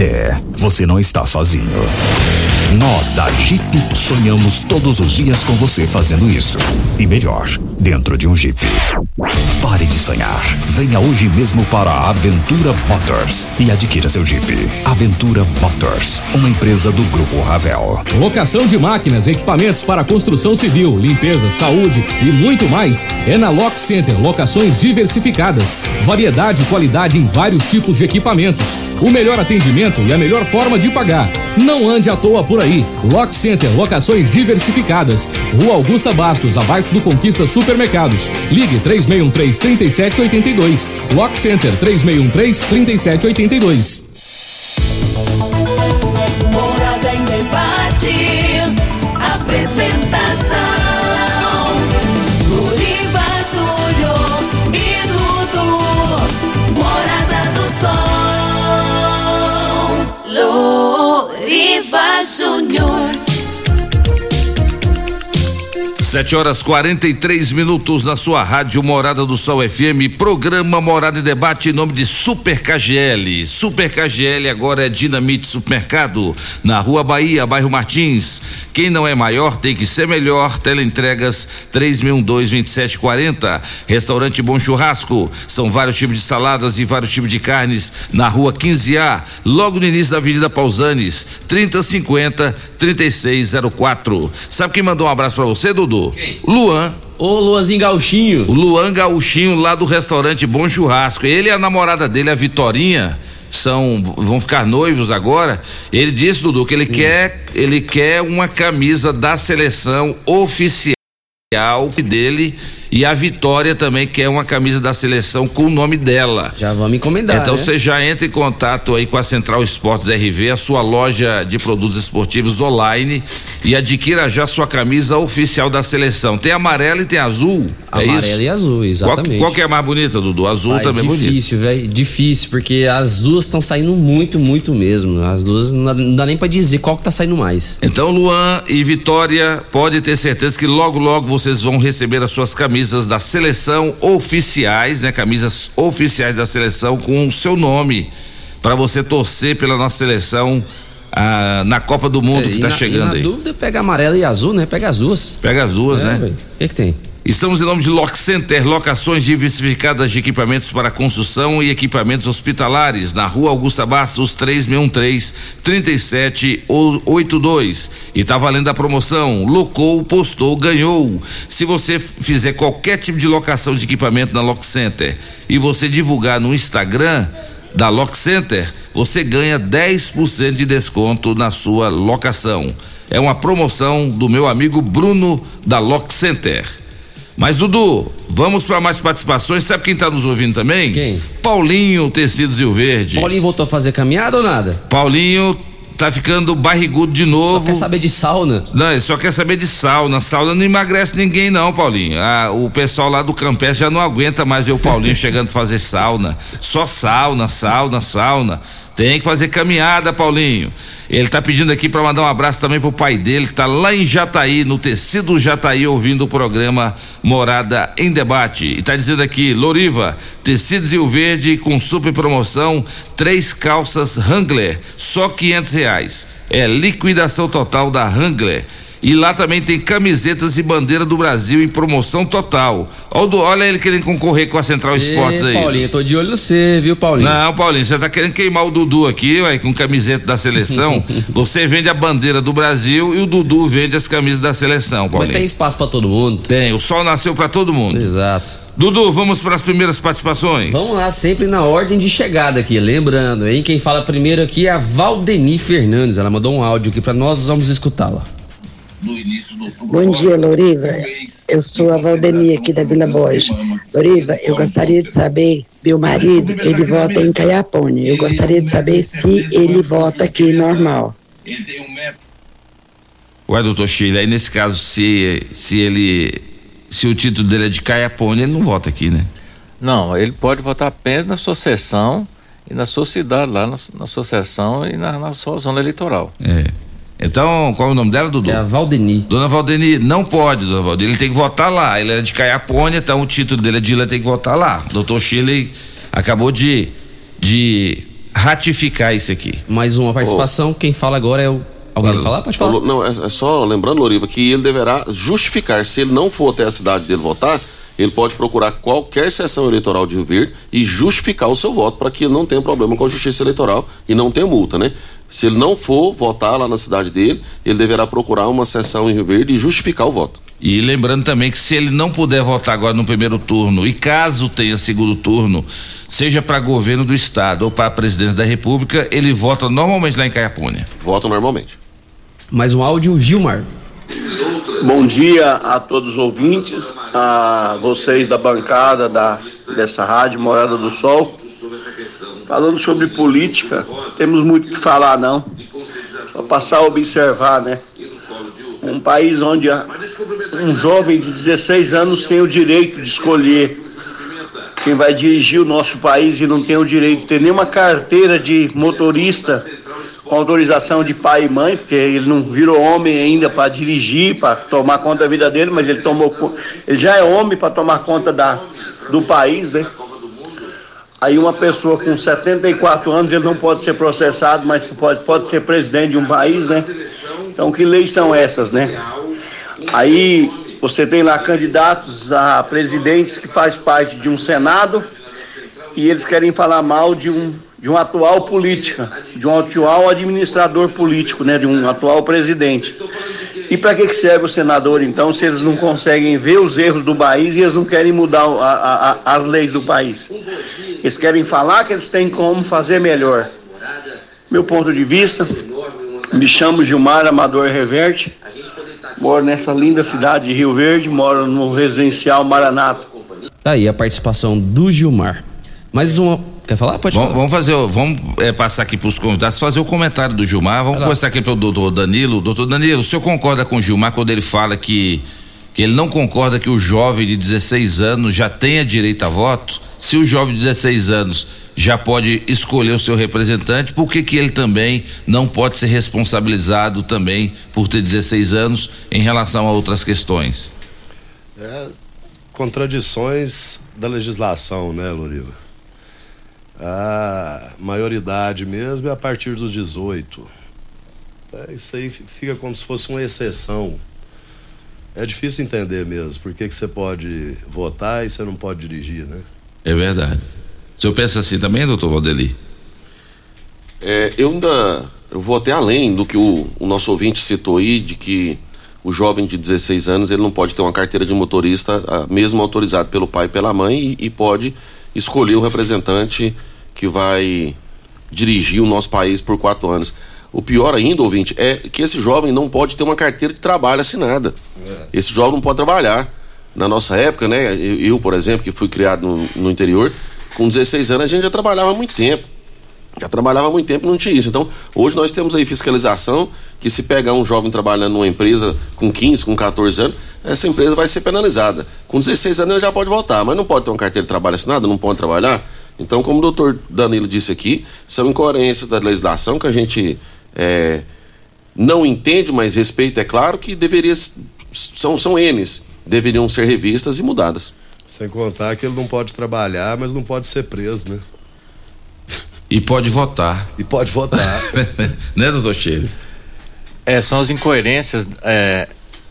É, você não está sozinho. Nós da Jeep sonhamos todos os dias com você fazendo isso. E melhor, dentro de um Jeep. Pare de sonhar. Venha hoje mesmo para a Aventura Motors e adquira seu Jeep. Aventura Motors, uma empresa do Grupo Ravel. Locação de máquinas, equipamentos para construção civil, limpeza, saúde e muito mais é na Lock Center. Locações diversificadas, variedade e qualidade em vários tipos de equipamentos, o melhor atendimento e a melhor forma de pagar. Não ande à toa por aí. Lock Center, locações diversificadas. Rua Augusta Bastos, abaixo do Conquista Supermercados. Ligue 3613-3782. Lock Center 3613-3782. Morada em debate. Apresentação. Luriva Júnior. Sete horas 43 minutos na sua rádio Morada do Sol FM, programa Morada em Debate em nome de Super KGL. Super KGL agora é Dinamite Supermercado, na Rua Bahia, bairro Martins. Quem não é maior tem que ser melhor. Teleentregas 3012-2740. Restaurante Bom Churrasco. São vários tipos de saladas e vários tipos de carnes na Rua 15A, logo no início da Avenida Pausanes, 3050 3604. Sabe quem mandou um abraço pra você, Dudu? Quem? Luan. Ô, Luanzinho Gauchinho. O Luan Gauchinho lá do restaurante Bom Churrasco. Ele e a namorada dele, a Vitorinha, são vão ficar noivos agora. Ele disse, Dudu, que ele quer ele quer uma camisa da seleção oficial dele E a Vitória também quer uma camisa da seleção com o nome dela. Já vamos encomendar. Então né? você já entra em contato aí com a Central Esportes RV, a sua loja de produtos esportivos online e adquira já sua camisa oficial da seleção. Tem amarela e tem azul. é Amarela isso? e azul, exatamente. Qual, qual que é a mais bonita, Dudu? Azul Mas também é bonita. difícil, velho. Difícil, porque as duas estão saindo muito, muito mesmo. As duas não dá, nem pra dizer qual que tá saindo mais. Então, Luan e Vitória, pode ter certeza que logo, logo vocês vão receber as suas camisas da seleção oficiais, né? Camisas oficiais da seleção com o seu nome para você torcer pela nossa seleção ah, na Copa do Mundo É, que tá na- chegando e aí. na dúvida, pega amarela e azul, né? Pega as duas. Pega as duas, É, né? O que, que tem? Estamos em nome de Lock Center, locações diversificadas de equipamentos para construção e equipamentos hospitalares, na rua Augusta Bastos, 3613-3782. E tá valendo a promoção. Locou, postou, ganhou. Se você fizer qualquer tipo de locação de equipamento na Lock Center e você divulgar no Instagram da Lock Center, você ganha 10% de desconto na sua locação. É uma promoção do meu amigo Bruno da Lock Center. Mas Dudu, vamos para mais participações. Sabe quem tá nos ouvindo também? Quem? Paulinho Tecidos Rio Verde. Paulinho voltou a fazer caminhada ou nada? Paulinho tá ficando barrigudo de novo. Só quer saber de sauna? Não, ele só quer saber de sauna. Sauna não emagrece ninguém, não, Paulinho. Ah, o pessoal lá do Campestre já não aguenta mais ver o Paulinho chegando a fazer sauna. Só sauna, sauna, sauna. Tem que fazer caminhada, Paulinho. Ele tá pedindo aqui para mandar um abraço também pro pai dele, que tá lá em Jataí, no tecido Jataí, ouvindo o programa Morada em Debate. E tá dizendo aqui, Loriva, tecidos Rio Verde com super promoção, três calças Wrangler, só quinhentos reais. É liquidação total da Wrangler. E lá também tem camisetas e bandeira do Brasil em promoção total. Olha, ele querendo concorrer com a Central Esportes aí. Paulinho, eu tô de olho no você, viu, Paulinho? Não, Paulinho, você tá querendo queimar o Dudu aqui, ué, com camiseta da seleção. você vende a bandeira do Brasil e o Dudu vende as camisas da seleção, Mas Paulinho. tem espaço pra todo mundo. Tem, o sol nasceu pra todo mundo. Exato. Dudu, vamos para as primeiras participações. Vamos lá, sempre na ordem de chegada aqui. Lembrando, hein? Quem fala primeiro aqui é a Valdeni Fernandes. Ela mandou um áudio aqui pra nós, vamos escutá-la. Bom dia, Loriva. Eu sou a Valdeni aqui da Vila Borges. Loriva, eu gostaria de saber, meu marido, ele vota em Caiapônia. Eu gostaria de saber se ele vota aqui normal. Ué, doutor Chile, aí nesse caso, se, se ele. Se o título dele é de Caiapone, ele não vota aqui, né? Não, ele pode votar apenas na sua sessão e na sua cidade, lá na, na sua sessão e na, na sua zona eleitoral. É. Então, qual é o nome dela, Dudu? É a Valdeni. Dona Valdeni, não pode, dona Valdeni. Ele tem que votar lá. Ele é de Caiapônia, então o título dele é de ele tem que votar lá. Doutor Chile acabou de, de ratificar isso aqui. Mais uma participação, quem fala agora é o. Alguém quer falar? Pode falar. Não, é, é só lembrando, Loriva, que ele deverá justificar. Se ele não for até a cidade dele votar, ele pode procurar qualquer sessão eleitoral de Rio Verde e justificar o seu voto para que ele não tenha problema com a justiça eleitoral e não tenha multa, né? Se ele não for votar lá na cidade dele, ele deverá procurar uma sessão em Rio Verde e justificar o voto. E lembrando também que se ele não puder votar agora no primeiro turno, e caso tenha segundo turno, seja para governo do estado ou para a presidência da república, ele vota normalmente lá em Caiapônia. Vota normalmente. Mais um áudio, Gilmar. Bom dia a todos os ouvintes, a vocês da bancada da, dessa rádio Morada do Sol. Falando sobre política, temos muito que falar não. Só passar a observar, né? Um país onde um jovem de 16 anos tem o direito de escolher quem vai dirigir o nosso país e não tem o direito de ter nenhuma carteira de motorista com autorização de pai e mãe, porque ele não virou homem ainda para dirigir, para tomar conta da vida dele, mas ele tomou ele já é homem para tomar conta da, do país, né? Aí uma pessoa com 74 anos, ele não pode ser processado, mas pode, pode ser presidente de um país, né? Então que leis são essas, né? Aí você tem lá candidatos a presidentes que faz parte de um Senado e eles querem falar mal de um, de um atual política, de um atual administrador político, né? De um atual presidente. E para que que serve o senador, então, se eles não conseguem ver os erros do país e eles não querem mudar a- a- as leis do país? Eles querem falar que eles têm como fazer melhor. Meu ponto de vista, me chamo Gilmar Amador Reverte, Moro nessa linda cidade de Rio Verde, moro no residencial Maranata. Tá aí a participação do Gilmar. Mais uma. Quer falar? Pode Vamos, falar. vamos fazer, o- vamos é, passar aqui para os convidados, fazer o comentário do Gilmar. Vamos começar aqui pelo doutor Danilo. Doutor Danilo, o senhor concorda com o Gilmar quando ele fala que, que ele não concorda que o jovem de 16 anos já tenha direito a voto? Se o jovem de 16 anos já pode escolher o seu representante, por que, que ele também não pode ser responsabilizado também por ter 16 anos em relação a outras questões? É contradições da legislação, né, Loriva? A maioridade mesmo é a partir dos 18. É, isso aí fica como se fosse uma exceção. É difícil entender mesmo, por que que você pode votar e você não pode dirigir, né? É verdade. O senhor pensa assim também, doutor Valdeli? É, eu ainda eu vou até além do que o, o nosso ouvinte citou aí, de que o jovem de 16 anos ele não pode ter uma carteira de motorista, ah, mesmo autorizado pelo pai e pela mãe, e, e pode escolher o representante que vai dirigir o nosso país por quatro anos. O pior ainda, ouvinte, é que esse jovem não pode ter uma carteira de trabalho assinada. Esse jovem não pode trabalhar. Na nossa época, né? Eu, eu, por exemplo, que fui criado no, no interior, com 16 anos a gente já trabalhava há muito tempo. Já trabalhava há muito tempo e não tinha isso. Então, hoje nós temos aí fiscalização que se pegar um jovem trabalhando numa empresa com 15, com 14 anos, essa empresa vai ser penalizada. Com 16 anos ele já pode voltar, mas não pode ter uma carteira de trabalho assinada, não pode trabalhar. Então, como o doutor Danilo disse aqui, são incoerências da legislação que a gente é, não entende, mas respeita, é claro, que deveria. São, são N's, deveriam ser revistas e mudadas. Sem contar que ele não pode trabalhar, mas não pode ser preso, né? E pode votar. E pode votar. né, doutor Cheiro? É, são as incoerências é,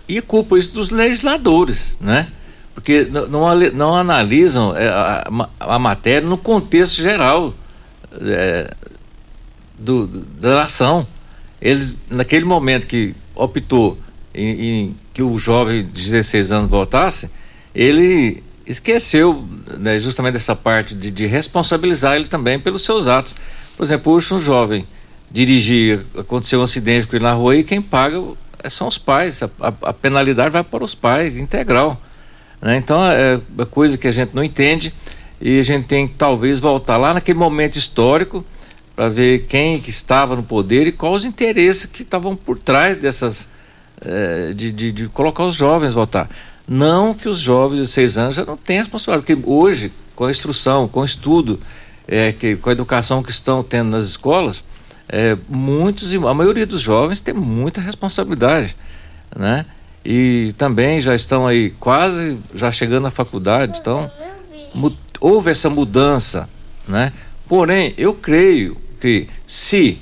e culpa isso dos legisladores, né? Porque não, não analisam é, a, a- a matéria no contexto geral é, do, do- da nação. Eles, naquele momento que optou em, em que o jovem de 16 anos votasse, ele esqueceu né, justamente dessa parte de, de responsabilizar ele também pelos seus atos. Por exemplo, hoje um jovem dirigir, aconteceu um acidente com ele na rua e quem paga são os pais, a, a- penalidade vai para os pais, integral. né? Então é uma coisa que a gente não entende e a gente tem que talvez voltar lá naquele momento histórico para ver quem que estava no poder e quais os interesses que estavam por trás dessas eh, de, de, de colocar os jovens votar. Não que os jovens de seis anos já não tenham responsabilidade, porque hoje, com a instrução, com o estudo, eh, que, com a educação que estão tendo nas escolas, eh, muitos, a maioria dos jovens tem muita responsabilidade, né? E também já estão aí quase já chegando à faculdade, então houve essa mudança, né? Porém, eu creio que se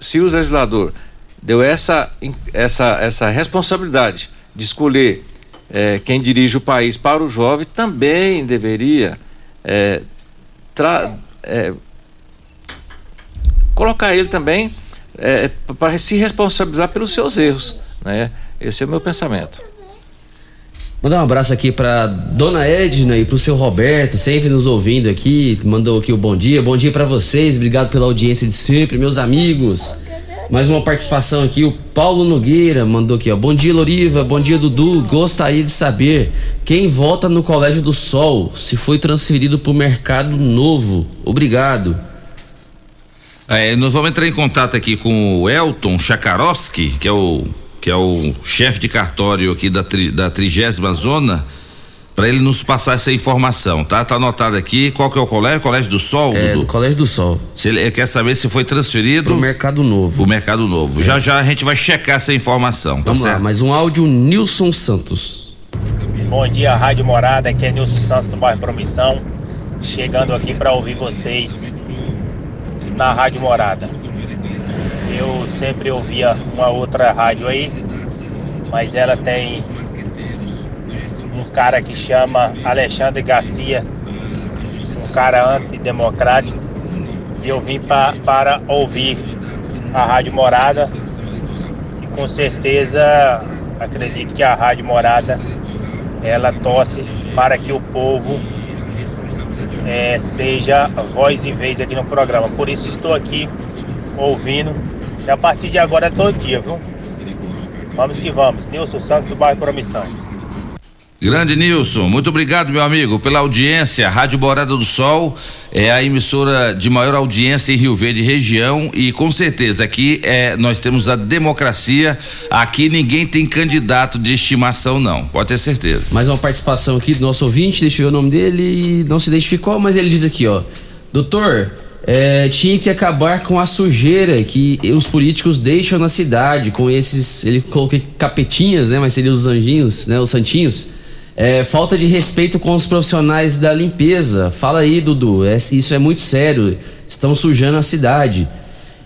se o legislador deu essa essa essa responsabilidade de escolher eh, quem dirige o país para o jovem, também deveria tra- eh, colocar ele também eh, para se responsabilizar pelos seus erros, né? Esse é o meu pensamento. Mandar um abraço aqui pra Dona Edna e pro seu Roberto, sempre nos ouvindo aqui. Mandou aqui o bom dia. Bom dia pra vocês. Obrigado pela audiência de sempre, meus amigos. Mais uma participação aqui, o Paulo Nogueira mandou aqui, ó. Bom dia, Loriva. Bom dia, Dudu. Gostaria de saber quem vota no Colégio do Sol, se foi transferido pro Mercado Novo. Obrigado. É, nós vamos entrar em contato aqui com o Elton Chakarowski, que é o que é o chefe de cartório aqui da tri, da trigésima zona, para ele nos passar essa informação, tá? Tá anotado aqui. Qual que é o colégio? Colégio do Sol, É, Dudu? do Colégio do Sol. Se ele, quer saber se foi transferido Pro Mercado Novo. o Mercado Novo. Já já a gente vai checar essa informação, tá Vamos lá, certo? mais um áudio Nilson Santos. Bom dia, Rádio Morada. Aqui é Nilson Santos do bairro Promissão. Chegando aqui para ouvir vocês na Rádio Morada. Eu sempre ouvia uma outra rádio aí, mas ela tem um cara que chama Alexandre Garcia, um cara antidemocrático. E eu vim pa, para ouvir a Rádio Morada e com certeza acredito que a Rádio Morada ela torce para que o povo eh, seja voz e vez aqui no programa. Por isso estou aqui ouvindo. E a partir de agora é todo dia, viu? Vamos que vamos. Nilson Santos do bairro Promissão. Grande Nilson, muito obrigado, meu amigo, pela audiência. Rádio Morada do Sol é a emissora de maior audiência em Rio Verde região e com certeza aqui é, nós temos a democracia. Aqui ninguém tem candidato de estimação, não, pode ter certeza. Mais uma participação aqui do nosso ouvinte, deixa eu ver o nome dele, não se identificou, mas ele diz aqui, ó. Doutor, é, tinha que acabar com a sujeira que os políticos deixam na cidade, com esses, ele colocou capetinhas, né, mas seria os anjinhos, né, os santinhos. É, falta de respeito com os profissionais da limpeza. Fala aí, Dudu. É, isso é muito sério. Estão sujando a cidade.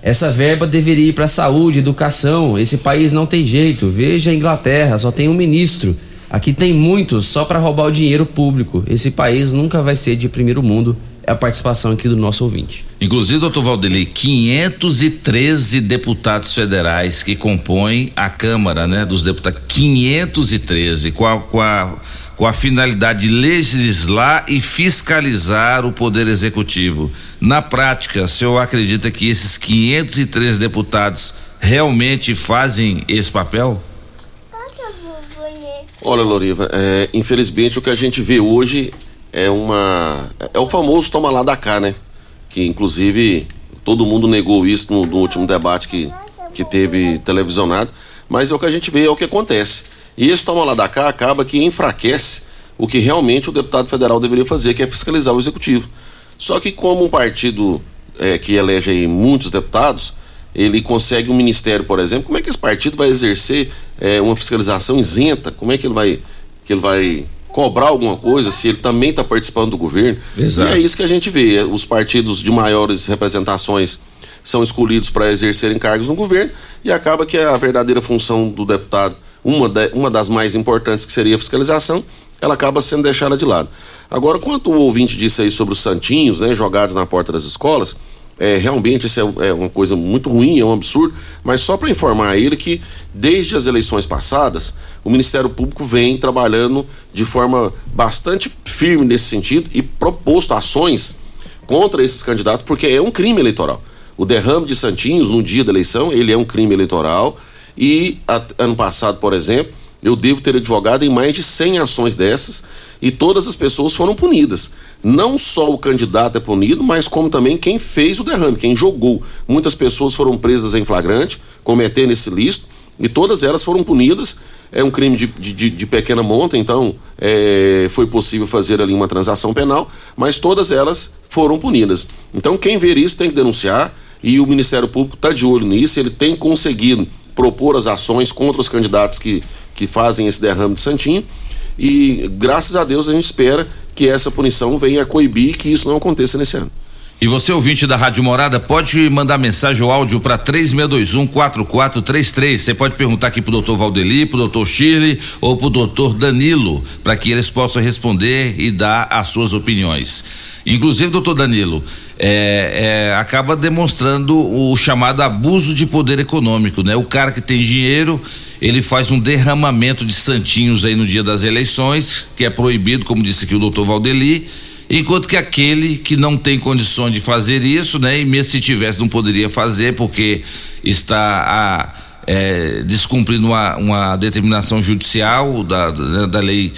Essa verba deveria ir para saúde, educação. Esse país não tem jeito. Veja a Inglaterra, só tem um ministro. Aqui tem muitos só para roubar o dinheiro público. Esse país nunca vai ser de primeiro mundo. É a participação aqui do nosso ouvinte. Inclusive, doutor Valdeli, 513 deputados federais que compõem a Câmara, né, dos deputados. 513, com a, com a com a finalidade de legislar e fiscalizar o Poder Executivo. Na prática, o senhor acredita que esses 503 deputados realmente fazem esse papel? Olha, Loriva, é, infelizmente o que a gente vê hoje é uma. É o famoso toma lá da cá, né? Que inclusive todo mundo negou isso no, no último debate que, que teve televisionado, mas é o que a gente vê, é o que acontece. E esse toma lá da cá acaba que enfraquece o que realmente o deputado federal deveria fazer, que é fiscalizar o executivo. Só que como um partido é, que elege muitos deputados, ele consegue um ministério, por exemplo, como é que esse partido vai exercer é, uma fiscalização isenta? Como é que ele vai que ele vai cobrar alguma coisa se ele também está participando do governo? Exato. E é isso que a gente vê. Os partidos de maiores representações são escolhidos para exercerem cargos no governo e acaba que a verdadeira função do deputado uma, de, uma das mais importantes, que seria a fiscalização, ela acaba sendo deixada de lado. Agora, quanto o ouvinte disse aí sobre os santinhos, né, jogados na porta das escolas, é, realmente isso é, é uma coisa muito ruim, é um absurdo, mas só para informar ele que desde as eleições passadas, o Ministério Público vem trabalhando de forma bastante firme nesse sentido e proposto ações contra esses candidatos, porque é um crime eleitoral. O derrame de santinhos no dia da eleição, ele é um crime eleitoral e a, ano passado, por exemplo, eu devo ter advogado em mais de 100 ações dessas e todas as pessoas foram punidas. Não só o candidato é punido, mas como também quem fez o derrame, quem jogou. Muitas pessoas foram presas em flagrante, cometendo esse listo, e todas elas foram punidas. É um crime de, de, de pequena monta, então é, foi possível fazer ali uma transação penal, mas todas elas foram punidas. Então quem ver isso tem que denunciar e o Ministério Público está de olho nisso, ele tem conseguido propor as ações contra os candidatos que, que fazem esse derrame de Santinho. E graças a Deus a gente espera que essa punição venha a coibir que isso não aconteça nesse ano. E você, ouvinte da Rádio Morada, pode mandar mensagem ou áudio para 3621-4433. Você pode perguntar aqui pro doutor Valdeli, pro doutor Shirley ou pro doutor Danilo, para que eles possam responder e dar as suas opiniões. Inclusive, doutor Danilo, é, é, acaba demonstrando o chamado abuso de poder econômico, né? O cara que tem dinheiro, ele faz um derramamento de santinhos aí no dia das eleições, que é proibido, como disse aqui o doutor Valdeli enquanto que aquele que não tem condições de fazer isso, né, e mesmo se tivesse não poderia fazer porque está a, é, descumprindo uma, uma, determinação judicial da, da, da lei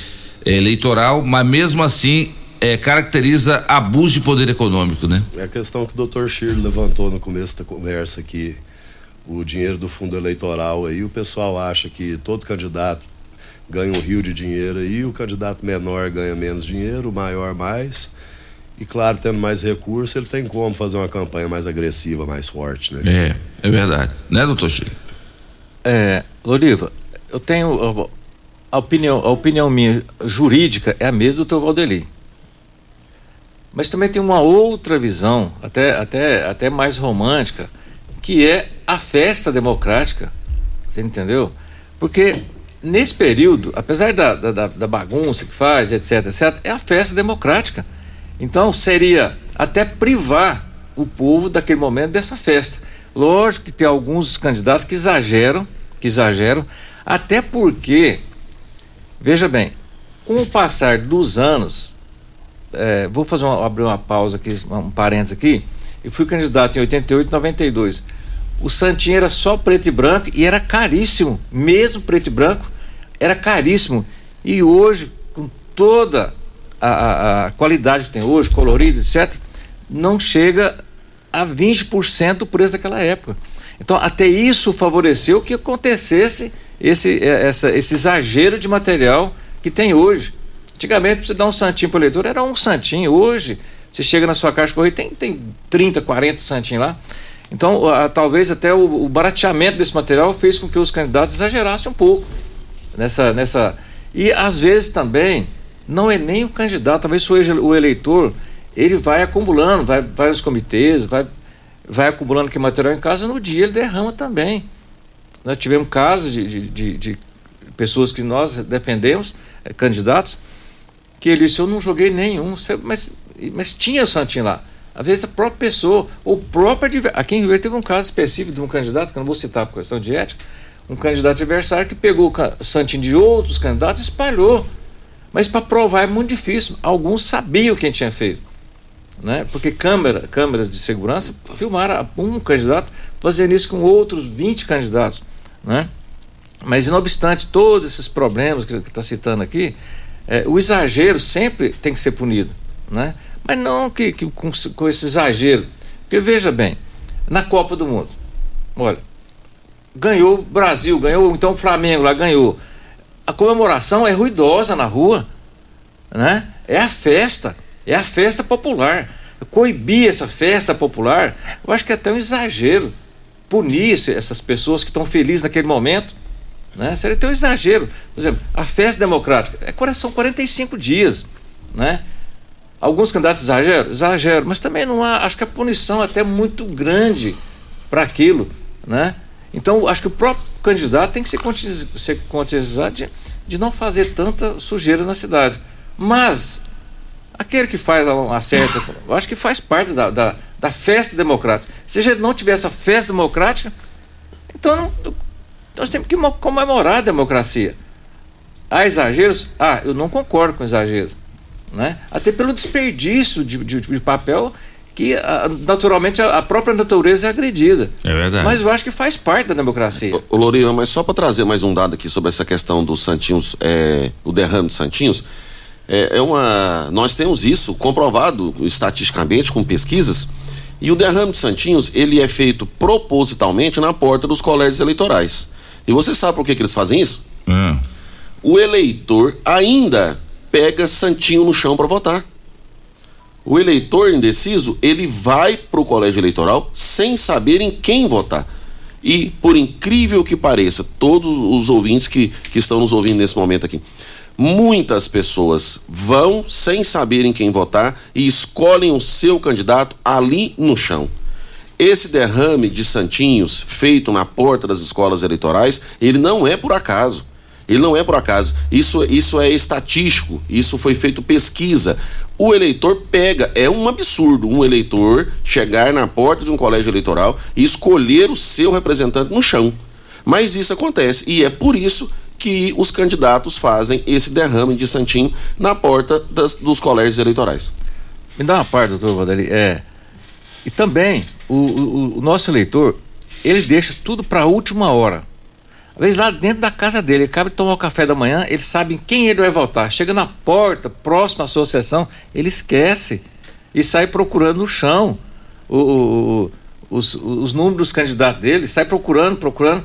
eleitoral, mas mesmo assim é, caracteriza abuso de poder econômico, né? É a questão que o doutor Shir levantou no começo da conversa aqui, o dinheiro do fundo eleitoral aí, o pessoal acha que todo candidato ganha um rio de dinheiro aí, o candidato menor ganha menos dinheiro, o maior mais. E claro, tendo mais recursos, ele tem como fazer uma campanha mais agressiva, mais forte, né? É, é verdade. Né, doutor Chico? É, Loriva, eu tenho a opinião, a opinião minha jurídica é a mesma do doutor Valdeli. Mas também tem uma outra visão, até, até, até mais romântica, que é a festa democrática. Você entendeu? Porque nesse período, apesar da, da, da, bagunça que faz, etc, etc, é a festa democrática. Então seria até privar o povo daquele momento dessa festa. Lógico que tem alguns candidatos que exageram, que exageram, até porque, veja bem, com o passar dos anos, é, vou fazer uma, abrir uma pausa aqui, um parênteses aqui, eu fui candidato em 88 92. o Santinho era só preto e branco e era caríssimo, mesmo preto e branco, era caríssimo. E hoje, com toda a, a, a qualidade que tem hoje, colorido, etc., não chega a 20% do preço daquela época. Então, até isso favoreceu que acontecesse esse, é, essa, esse exagero de material que tem hoje. Antigamente, para você dar um santinho para o eleitor, era um santinho. Hoje, você chega na sua caixa correio, tem, tem 30, 40 santinhos lá. Então, a, talvez até o, o, barateamento desse material fez com que os candidatos exagerassem um pouco nessa. nessa e às vezes também não é nem o candidato, talvez o eleitor, ele vai acumulando, vai, vai aos comitês, vai, vai acumulando aquele material em casa, no dia ele derrama também. Nós tivemos casos de, de, de, de pessoas que nós defendemos, eh, candidatos, que ele disse, eu não joguei nenhum, mas, mas tinha santinho lá. Às vezes a própria pessoa, ou própria. Aqui em Rio Verde teve um caso específico de um candidato, que eu não vou citar por questão de ética, um candidato adversário que pegou o santinho de outros candidatos e espalhou. Mas para provar é muito difícil. Alguns sabiam quem tinha feito. Né? Porque câmera, câmeras de segurança filmaram um candidato fazendo isso com outros 20 candidatos. Né? Mas, não obstante todos esses problemas que está citando aqui, é, o exagero sempre tem que ser punido. Né? Mas não que, que com, com, esse exagero. Porque veja bem, na Copa do Mundo, olha, ganhou Brasil, ganhou, então o Flamengo lá ganhou. A comemoração é ruidosa na rua, né? É a festa, é a festa popular. Coibir essa festa popular, eu acho que é até um exagero. Punir essas pessoas que estão felizes naquele momento, né? Seria até um exagero. Por exemplo, a festa democrática, é, são 45 dias, né? Alguns candidatos exageram, exageram, mas também não há, acho que a punição é até muito grande para aquilo, né? Então, acho que o próprio candidato tem que se conscientizar de, de não fazer tanta sujeira na cidade. Mas, aquele que faz uma certa, eu acho que faz parte da, da, da festa democrática. Se a gente não tiver essa festa democrática, então não, nós temos que comemorar a democracia. Há exageros? Ah, eu não concordo com exageros né? até pelo desperdício de, de, de papel que naturalmente a, própria natureza é agredida. É verdade. Mas eu acho que faz parte da democracia. Ô, Loriva, mas só para trazer mais um dado aqui sobre essa questão dos santinhos, é, o derrame de santinhos, é, é, uma, nós temos isso comprovado estatisticamente com pesquisas. E o derrame de santinhos ele é feito propositalmente na porta dos colégios eleitorais. E você sabe por que, que eles fazem isso? Hum. O eleitor ainda pega santinho no chão para votar. O eleitor indeciso, ele vai para o colégio eleitoral sem saber em quem votar. E, por incrível que pareça, todos os ouvintes que, que estão nos ouvindo nesse momento aqui, muitas pessoas vão sem saber em quem votar e escolhem o seu candidato ali no chão. Esse derrame de santinhos feito na porta das escolas eleitorais, ele não é por acaso. Ele não é por acaso. Isso, isso é estatístico. Isso foi feito pesquisa. O eleitor pega. É um absurdo um eleitor chegar na porta de um colégio eleitoral e escolher o seu representante no chão. Mas isso acontece. E é por isso que os candidatos fazem esse derrame de santinho na porta das, dos colégios eleitorais. Me dá uma parte, doutor Vadeli. É. E também, o, o, o nosso eleitor, ele deixa tudo para a última hora. Às vezes lá dentro da casa dele, ele acaba de tomar o café da manhã, ele sabe em quem ele vai votar. Chega na porta, próximo à sua sessão, ele esquece e sai procurando no chão o, o, os, os números dos candidatos dele, sai procurando, procurando.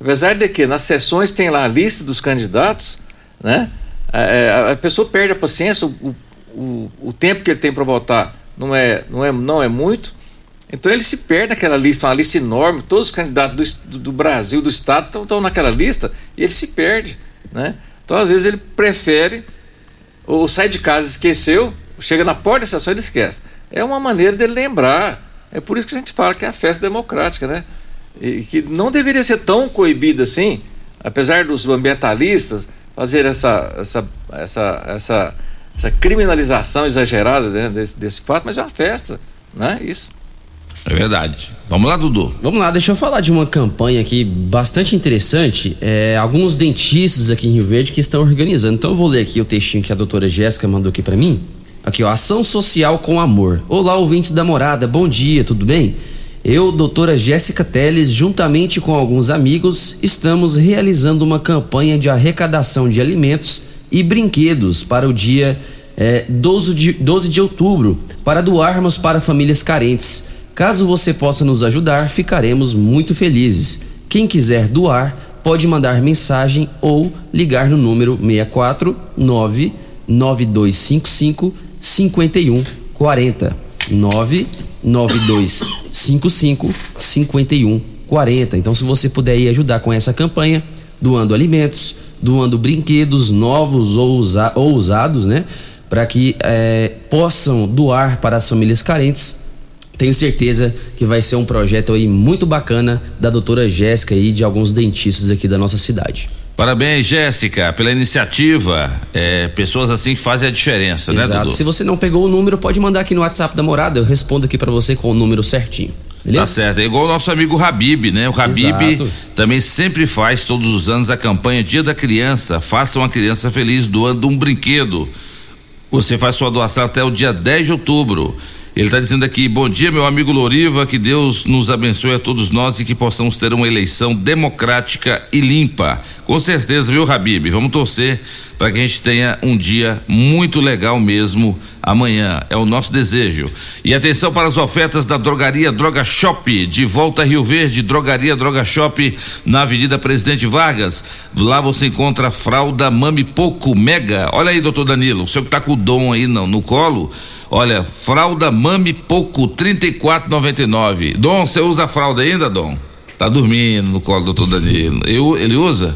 Apesar de que nas sessões tem lá a lista dos candidatos, né? A, é, a, a pessoa perde a paciência, o, o, o tempo que ele tem para votar não é, não, é, não é muito. Então ele se perde naquela lista, uma lista enorme, todos os candidatos do, do Brasil, do Estado, estão naquela lista e ele se perde. Né? Então, às vezes, ele prefere, ou sai de casa esqueceu, chega na porta da estação ele esquece. É uma maneira de lembrar. É por isso que a gente fala que é a festa democrática, né? E que não deveria ser tão coibida assim, apesar dos ambientalistas fazer essa, essa, essa, essa, essa criminalização exagerada né, desse, desse fato, mas é uma festa, né? Isso. É verdade. Vamos lá, Dudu. Vamos lá, deixa eu falar de uma campanha aqui bastante interessante. É, alguns dentistas aqui em Rio Verde que estão organizando. Então eu vou ler aqui o textinho que a doutora Jéssica mandou aqui para mim. Aqui, ó, ação social com amor. Olá, ouvintes da morada, bom dia, tudo bem? Eu, doutora Jéssica Teles, juntamente com alguns amigos, estamos realizando uma campanha de arrecadação de alimentos e brinquedos para o dia é, 12, de, 12 de outubro, para doarmos para famílias carentes. Caso você possa nos ajudar, ficaremos muito felizes. Quem quiser doar, pode mandar mensagem ou ligar no número 64 99255 5140. 99255 5140. Então, se você puder ajudar com essa campanha, doando alimentos, doando brinquedos novos ou, usa, ou usados, né? Para que é, possam doar para as famílias carentes. Tenho certeza que vai ser um projeto aí muito bacana da doutora Jéssica e de alguns dentistas aqui da nossa cidade. Parabéns, Jéssica, pela iniciativa. É, pessoas assim que fazem a diferença, né, Exato. Dudu? Se você não pegou o número, pode mandar aqui no WhatsApp da morada, eu respondo aqui para você com o número certinho. Beleza? Tá certo, é igual o nosso amigo Habib, né? O Habib Exato. também sempre faz todos os anos a campanha Dia da Criança. Faça uma criança feliz doando um brinquedo. Você faz sua doação até o dia 10 de outubro. Ele está dizendo aqui: bom dia, meu amigo Loriva, que Deus nos abençoe a todos nós e que possamos ter uma eleição democrática e limpa. Com certeza, viu, Habib? Vamos torcer para que a gente tenha um dia muito legal mesmo amanhã. É o nosso desejo. E atenção para as ofertas da Drogaria Droga Shop, de volta a Rio Verde, Drogaria Droga Shop, na Avenida Presidente Vargas. Lá você encontra fralda Mami Poco Mega. Olha aí, doutor Danilo, o senhor que tá com o dom aí no, no colo. Olha, fralda Mami Poco, R$ 34,99. Dom, você usa a fralda ainda, Dom? Tá dormindo no colo do doutor Danilo. Eu, ele usa?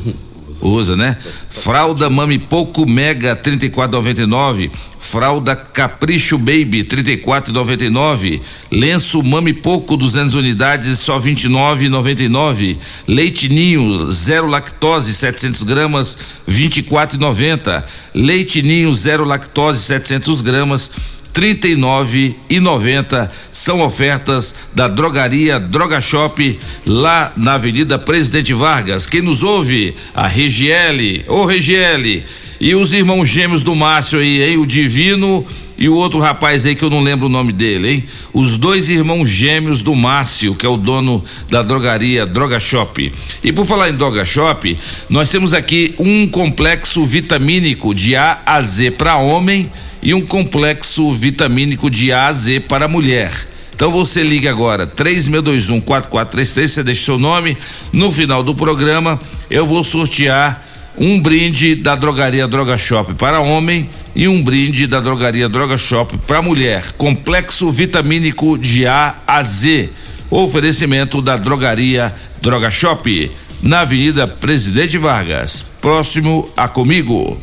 Usa, né? Fralda Mami Poco Mega 34,99. Fralda Capricho Baby 34,99. Lenço Mami Poco 200 unidades só 29,99. Leite Ninho zero lactose 700 gramas 24,90. Leite Ninho zero lactose 700 gramas 39,90 são ofertas da drogaria Droga Shop lá na Avenida Presidente Vargas. Quem nos ouve? A Regiele, ô Regiele. E os irmãos gêmeos do Márcio aí, hein? O Divino e o outro rapaz aí que eu não lembro o nome dele, hein? Os dois irmãos gêmeos do Márcio, que é o dono da drogaria Droga Shop. E por falar em Droga Shop, nós temos aqui um complexo vitamínico de A a Z para homem e um complexo vitamínico de A a Z para mulher. Então você liga agora, 3621-4433, você deixa seu nome. No final do programa, eu vou sortear um brinde da drogaria Droga Shop para homem e um brinde da drogaria Droga Shop para mulher. Complexo vitamínico de A a Z. Oferecimento da drogaria Droga Shop, na Avenida Presidente Vargas, próximo a comigo.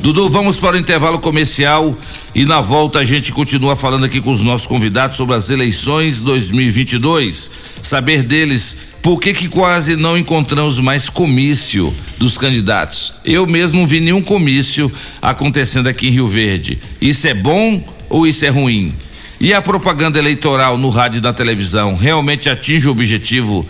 Dudu, vamos para o intervalo comercial e na volta a gente continua falando aqui com os nossos convidados sobre as eleições 2022. Saber deles por que que quase não encontramos mais comício dos candidatos. Eu mesmo não vi nenhum comício acontecendo aqui em Rio Verde. Isso é bom ou isso é ruim? E a propaganda eleitoral no rádio e na televisão realmente atinge o objetivo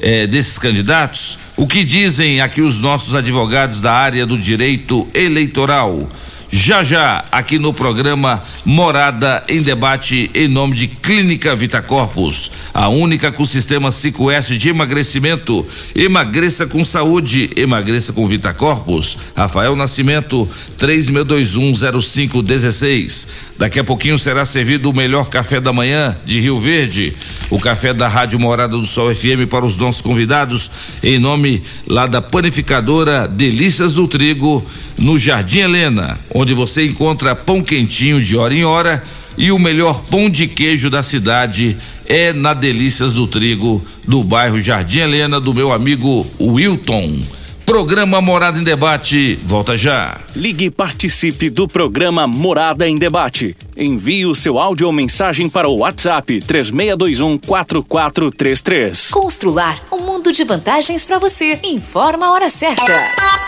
eh, desses candidatos? O que dizem aqui os nossos advogados da área do direito eleitoral? Já já, aqui no programa Morada em Debate, em nome de Clínica Vita Corpus, a única com sistema 5S de emagrecimento. Emagreça com saúde, emagreça com Vita Corpus. Rafael Nascimento, 36210516. Daqui a pouquinho será servido o melhor café da manhã de Rio Verde. O café da Rádio Morada do Sol FM para os nossos convidados, em nome lá da panificadora Delícias do Trigo, no Jardim Helena, onde você encontra pão quentinho de hora em hora e o melhor pão de queijo da cidade é na Delícias do Trigo, do bairro Jardim Helena, do meu amigo Wilton. Programa Morada em Debate, volta já. Ligue e participe do programa Morada em Debate. Envie o seu áudio ou mensagem para o WhatsApp 3621 4433. Constrular um mundo de vantagens para você. Informa a hora certa.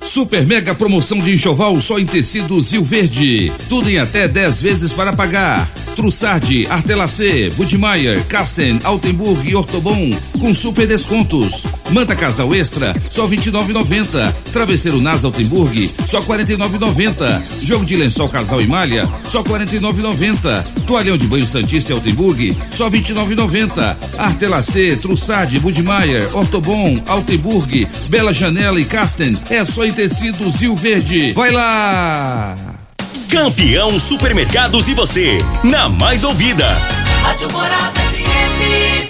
Super mega promoção de enxoval só em tecidos Rio Verde. Tudo em até 10 vezes para pagar. Trussardi, Artelacê, Budmeier, Casten, Altenburg e Ortobon com super descontos. Manta Casal Extra, só 29,90. Travesseiro Nas Altenburg, só 49,90. Jogo de lençol Casal e Malha, só 49,90. Toalhão de banho Santista Altenburg, só 29,90. Artelacê, Trussardi, Budmeier, Ortobon, Altenburg, Bela Janela e Casten, é só em tecidos Rio Verde. Vai lá! Campeão Supermercados e você, na mais ouvida. Rádio Morada FM.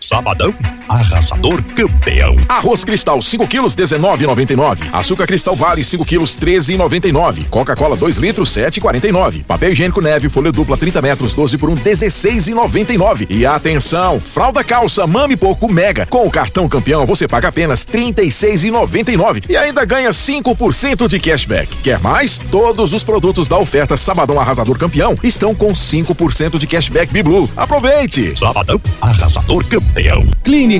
Sabadão, arrasador campeão. Arroz Cristal 5 quilos 19,99. Açúcar Cristal Vale 5 quilos 13,99. Coca-Cola 2 litros 7,49. Papel higiênico Neve folha dupla 30 metros 12 por 1 16,99. E atenção, fralda calça Mami Pouco Mega com o cartão campeão você paga apenas 36,99 e ainda ganha 5% de cashback. Quer mais? Todos os produtos da oferta Sabadão Arrasador Campeão estão com 5% de cashback Biblu. Aproveite. Sabadão Arrasador Campeão. Clínica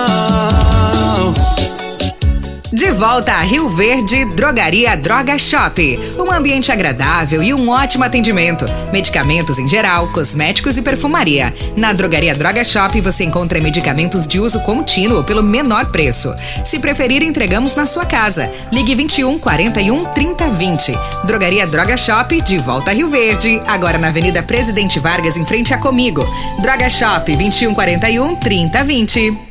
De volta a Rio Verde, Drogaria Droga Shop. Um ambiente agradável e um ótimo atendimento. Medicamentos em geral, cosméticos e perfumaria. Na Drogaria Droga Shop você encontra medicamentos de uso contínuo pelo menor preço. Se preferir, entregamos na sua casa. Ligue 21 41 30 20. Drogaria Droga Shop, de volta a Rio Verde. Agora na Avenida Presidente Vargas, em frente a Comigo. Droga Shop 21 41 30 20.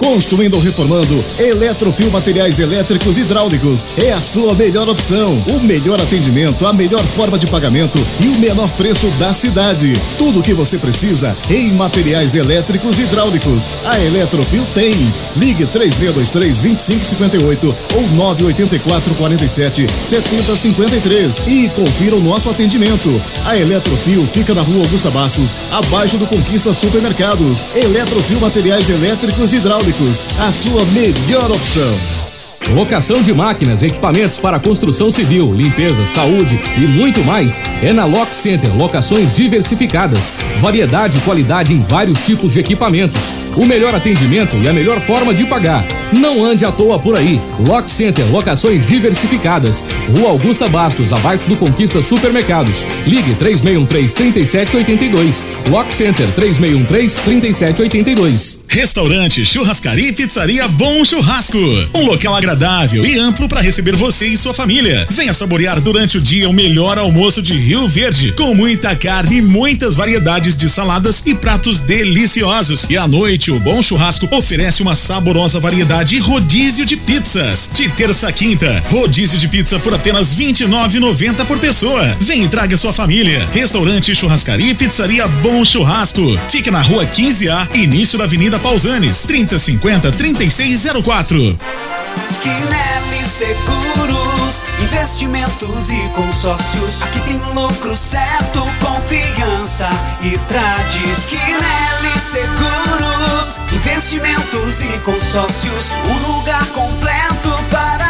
Construindo ou reformando, Eletrofil Materiais Elétricos e Hidráulicos é a sua melhor opção. O melhor atendimento, a melhor forma de pagamento e o menor preço da cidade. Tudo o que você precisa em materiais elétricos e hidráulicos. A Eletrofil tem. Ligue 3623-2558 ou 984 47 7053 e confira o nosso atendimento. A Eletrofil fica na rua Augusta Bastos, abaixo do Conquista Supermercados. Eletrofil Materiais Elétricos e Hidráulicos a sua melhor opção. Locação de máquinas, equipamentos para construção civil, limpeza, saúde e muito mais é na Lock Center. Locações diversificadas, variedade e qualidade em vários tipos de equipamentos. O melhor atendimento e a melhor forma de pagar. Não ande à toa por aí. Lock Center, locações diversificadas. Rua Augusta Bastos, abaixo do Conquista Supermercados. Ligue 3613-3782. Lock Center 3613-3782. Restaurante, churrascaria e pizzaria Bom Churrasco. Um local agradável e amplo para receber você e sua família. Venha saborear durante o dia o melhor almoço de Rio Verde, com muita carne e muitas variedades de saladas e pratos deliciosos. E à noite, o Bom Churrasco oferece uma saborosa variedade e rodízio de pizzas. De terça a quinta, rodízio de pizza por apenas R$ 29,90 por pessoa. Vem e traga sua família. Restaurante, churrascaria e pizzaria Bom Churrasco. Fica na rua 15A, início da Avenida Pausanes, 3050 3604. Quinelli Seguros, investimentos e consórcios. Aqui tem lucro certo, confiança e tradição. Quinelli Seguros, investimentos e consórcios. O lugar completo para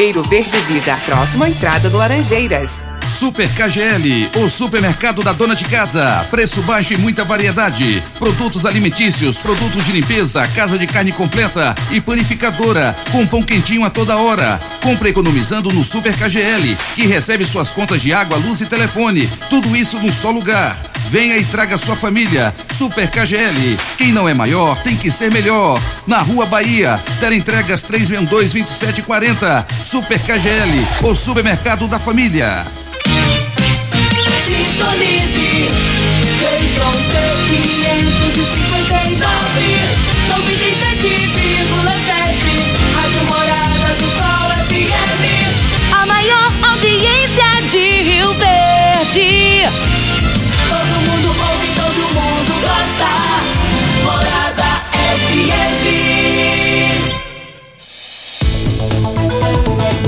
Viveiro Verde Vida, próxima entrada do Laranjeiras. Super KGL, o supermercado da dona de casa. Preço baixo e muita variedade. Produtos alimentícios, produtos de limpeza, casa de carne completa e panificadora, com pão quentinho a toda hora. Compre economizando no Super KGL, que recebe suas contas de água, luz e telefone. Tudo isso num só lugar. Venha e traga sua família. Super KGL. Quem não é maior tem que ser melhor. Na Rua Bahia, entregas 362-2740. Super KGL, o supermercado da família. Sintonize Central C 559 97,7 Rádio Morada do Sol FM A maior audiência de Rio Verde. Todo mundo ouve, todo mundo gosta. Morada FM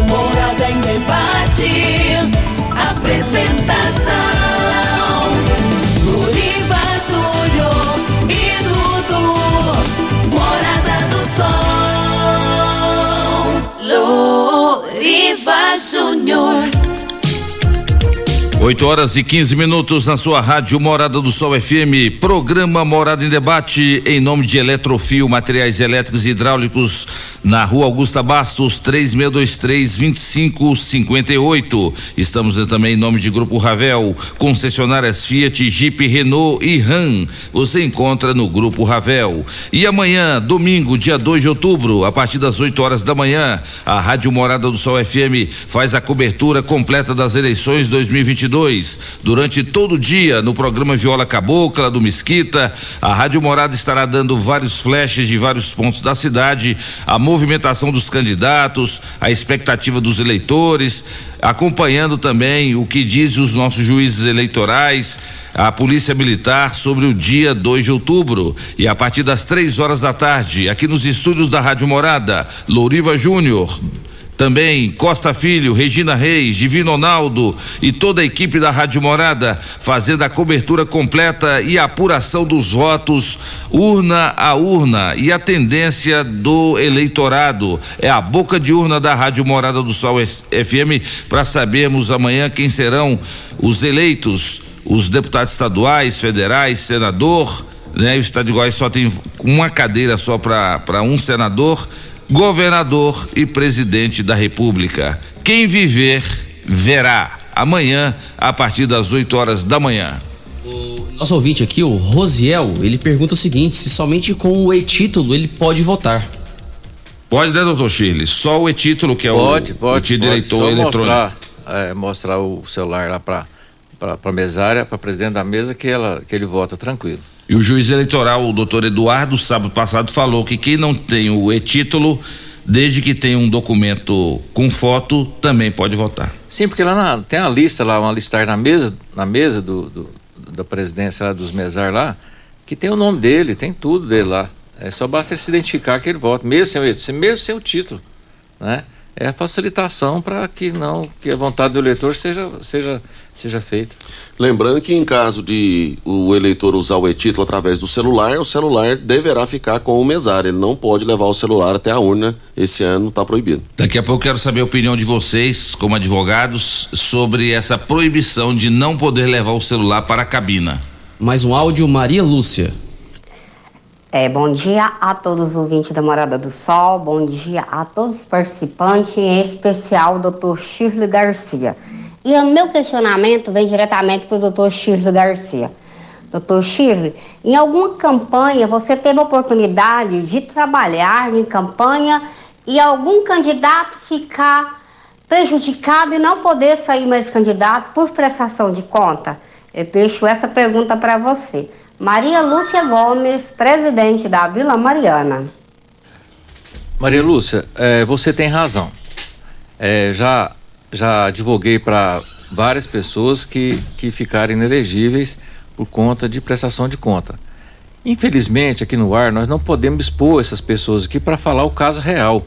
Morada em debate. Apresentação. Luriva Júnior e Dudu. Morada do Sol. Loriva Júnior. 8 horas e 15 minutos na sua rádio Morada do Sol FM, programa Morada em Debate, em nome de Eletrofil, materiais elétricos e hidráulicos, na rua Augusta Bastos, 3623-2558. Estamos também em nome de Grupo Ravel, concessionárias Fiat, Jeep, Renault e Ram. Você encontra no Grupo Ravel. E amanhã, domingo, dia 2 de outubro, a partir das 8 horas da manhã, a Rádio Morada do Sol FM faz a cobertura completa das eleições 2022. Durante todo o dia, no programa Viola Cabocla, do Mesquita, a Rádio Morada estará dando vários flashes de vários pontos da cidade, a movimentação dos candidatos, a expectativa dos eleitores, acompanhando também o que diz os nossos juízes eleitorais, a Polícia Militar sobre o dia 2 de outubro. E a partir das três horas da tarde, aqui nos estúdios da Rádio Morada, Louriva Júnior. Também Costa Filho, Regina Reis, Divino Ronaldo e toda a equipe da Rádio Morada fazendo a cobertura completa e a apuração dos votos urna a urna e a tendência do eleitorado. É a boca de urna da Rádio Morada do Sol FM para sabermos amanhã quem serão os eleitos, os deputados estaduais, federais, senador. Né? O estado de Goiás só tem uma cadeira só para um senador governador e presidente da República. Quem viver, verá. Amanhã, a partir das 8 horas da manhã. Nosso ouvinte aqui, o Rosiel, ele pergunta o seguinte: se somente com o e-título ele pode votar. Pode, né, doutor Shirley? Só o e-título, que é Pode, o, pode. o título pode. eleitor eletrônico. Mostrar, é, mostrar o celular lá para para mesária, para presidente da mesa, que ela que ele vota tranquilo. E o juiz eleitoral, o doutor Eduardo, sábado passado, falou que quem não tem o e-título, desde que tenha um documento com foto, também pode votar. Sim, porque lá na- tem uma lista lá, uma listar na mesa, na mesa do, do- da presidência lá, dos mesar lá, que tem o nome dele, tem tudo dele lá. É só basta ele se identificar que ele vota, mesmo sem, mesmo sem o título, né? É a facilitação para que não que a vontade do eleitor seja seja seja feita. Lembrando que em caso de o eleitor usar o e-título através do celular, o celular deverá ficar com o mesário. Ele não pode levar o celular até a urna. Esse ano está proibido. Daqui a pouco eu quero saber a opinião de vocês, como advogados, sobre essa proibição de não poder levar o celular para a cabina. Mais um áudio, Maria Lúcia. É, bom dia a todos os ouvintes da Morada do Sol, bom dia a todos os participantes, em especial o doutor Shirley Garcia. E o meu questionamento vem diretamente para o doutor Shirley Garcia. Doutor Shirley, em alguma campanha você teve a oportunidade de trabalhar em campanha e algum candidato ficar prejudicado e não poder sair mais candidato por prestação de conta? Eu deixo essa pergunta para você. Maria Lúcia Gomes, presidente da Vila Mariana. Maria Lúcia, eh, você tem razão. Eh, já, já advoguei para várias pessoas que, que ficaram inelegíveis por conta de prestação de conta. Infelizmente, aqui no ar, nós não podemos expor essas pessoas aqui para falar o caso real,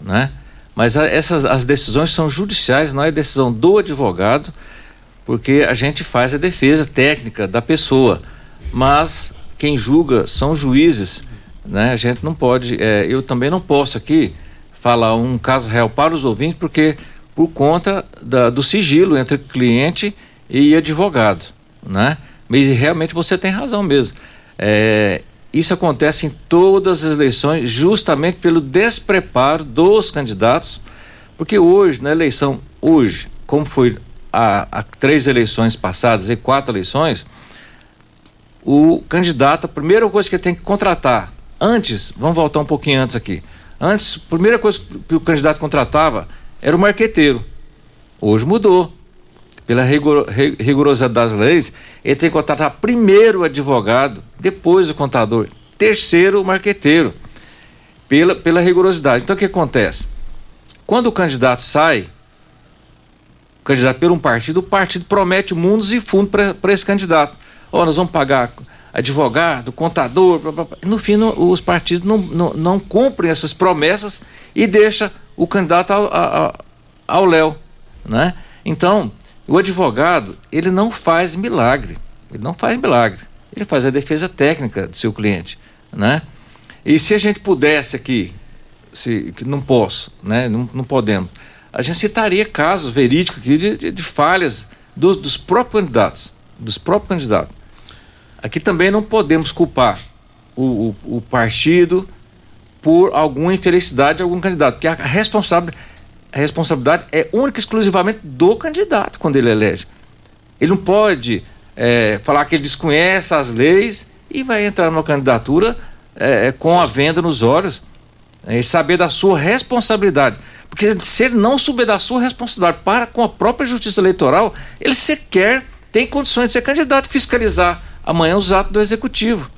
né? Mas a- essas, as decisões são judiciais, não é decisão do advogado, porque a gente faz a defesa técnica da pessoa, mas quem julga são juízes, né? A gente não pode, é, eu também não posso aqui falar um caso real para os ouvintes, porque por conta da- do sigilo entre cliente e advogado, né? Mas realmente você tem razão mesmo. É, isso acontece em todas as eleições, justamente pelo despreparo dos candidatos, porque hoje, na eleição, hoje, como foi há, três eleições passadas e quatro eleições, o candidato, a primeira coisa que ele tem que contratar, antes, vamos voltar um pouquinho antes aqui, antes, a primeira coisa que o candidato contratava era o marqueteiro. Hoje mudou. Pela rigor- ri- rigorosidade das leis, ele tem que contratar primeiro o advogado, depois o contador, terceiro o marqueteiro. Pela, pela rigorosidade. Então o que acontece? Quando o candidato sai, o candidato por um partido, o partido promete mundos e fundos para esse candidato. Ó, nós vamos pagar advogado, contador, blá, blá, blá. no fim os partidos não, não, não cumprem essas promessas e deixa o candidato ao- Léo, né? Então, o advogado, ele não faz milagre, ele não faz milagre, ele faz a defesa técnica do seu cliente, né? E se a gente pudesse aqui, se, que não posso, né? Não, não podemos, a gente citaria casos verídicos aqui de, de, de falhas dos, dos próprios candidatos, dos próprios candidatos. Aqui também não podemos culpar o, o, o partido por alguma infelicidade de algum candidato, porque a responsável, a responsabilidade é única e exclusivamente do candidato quando ele elege. Ele não pode é, falar que ele desconhece as leis e vai entrar numa candidatura é, com a venda nos olhos é, e saber da sua responsabilidade. Porque se ele não souber da sua responsabilidade para com a própria justiça eleitoral, ele sequer tem condições de ser candidato fiscalizar amanhã os atos do executivo.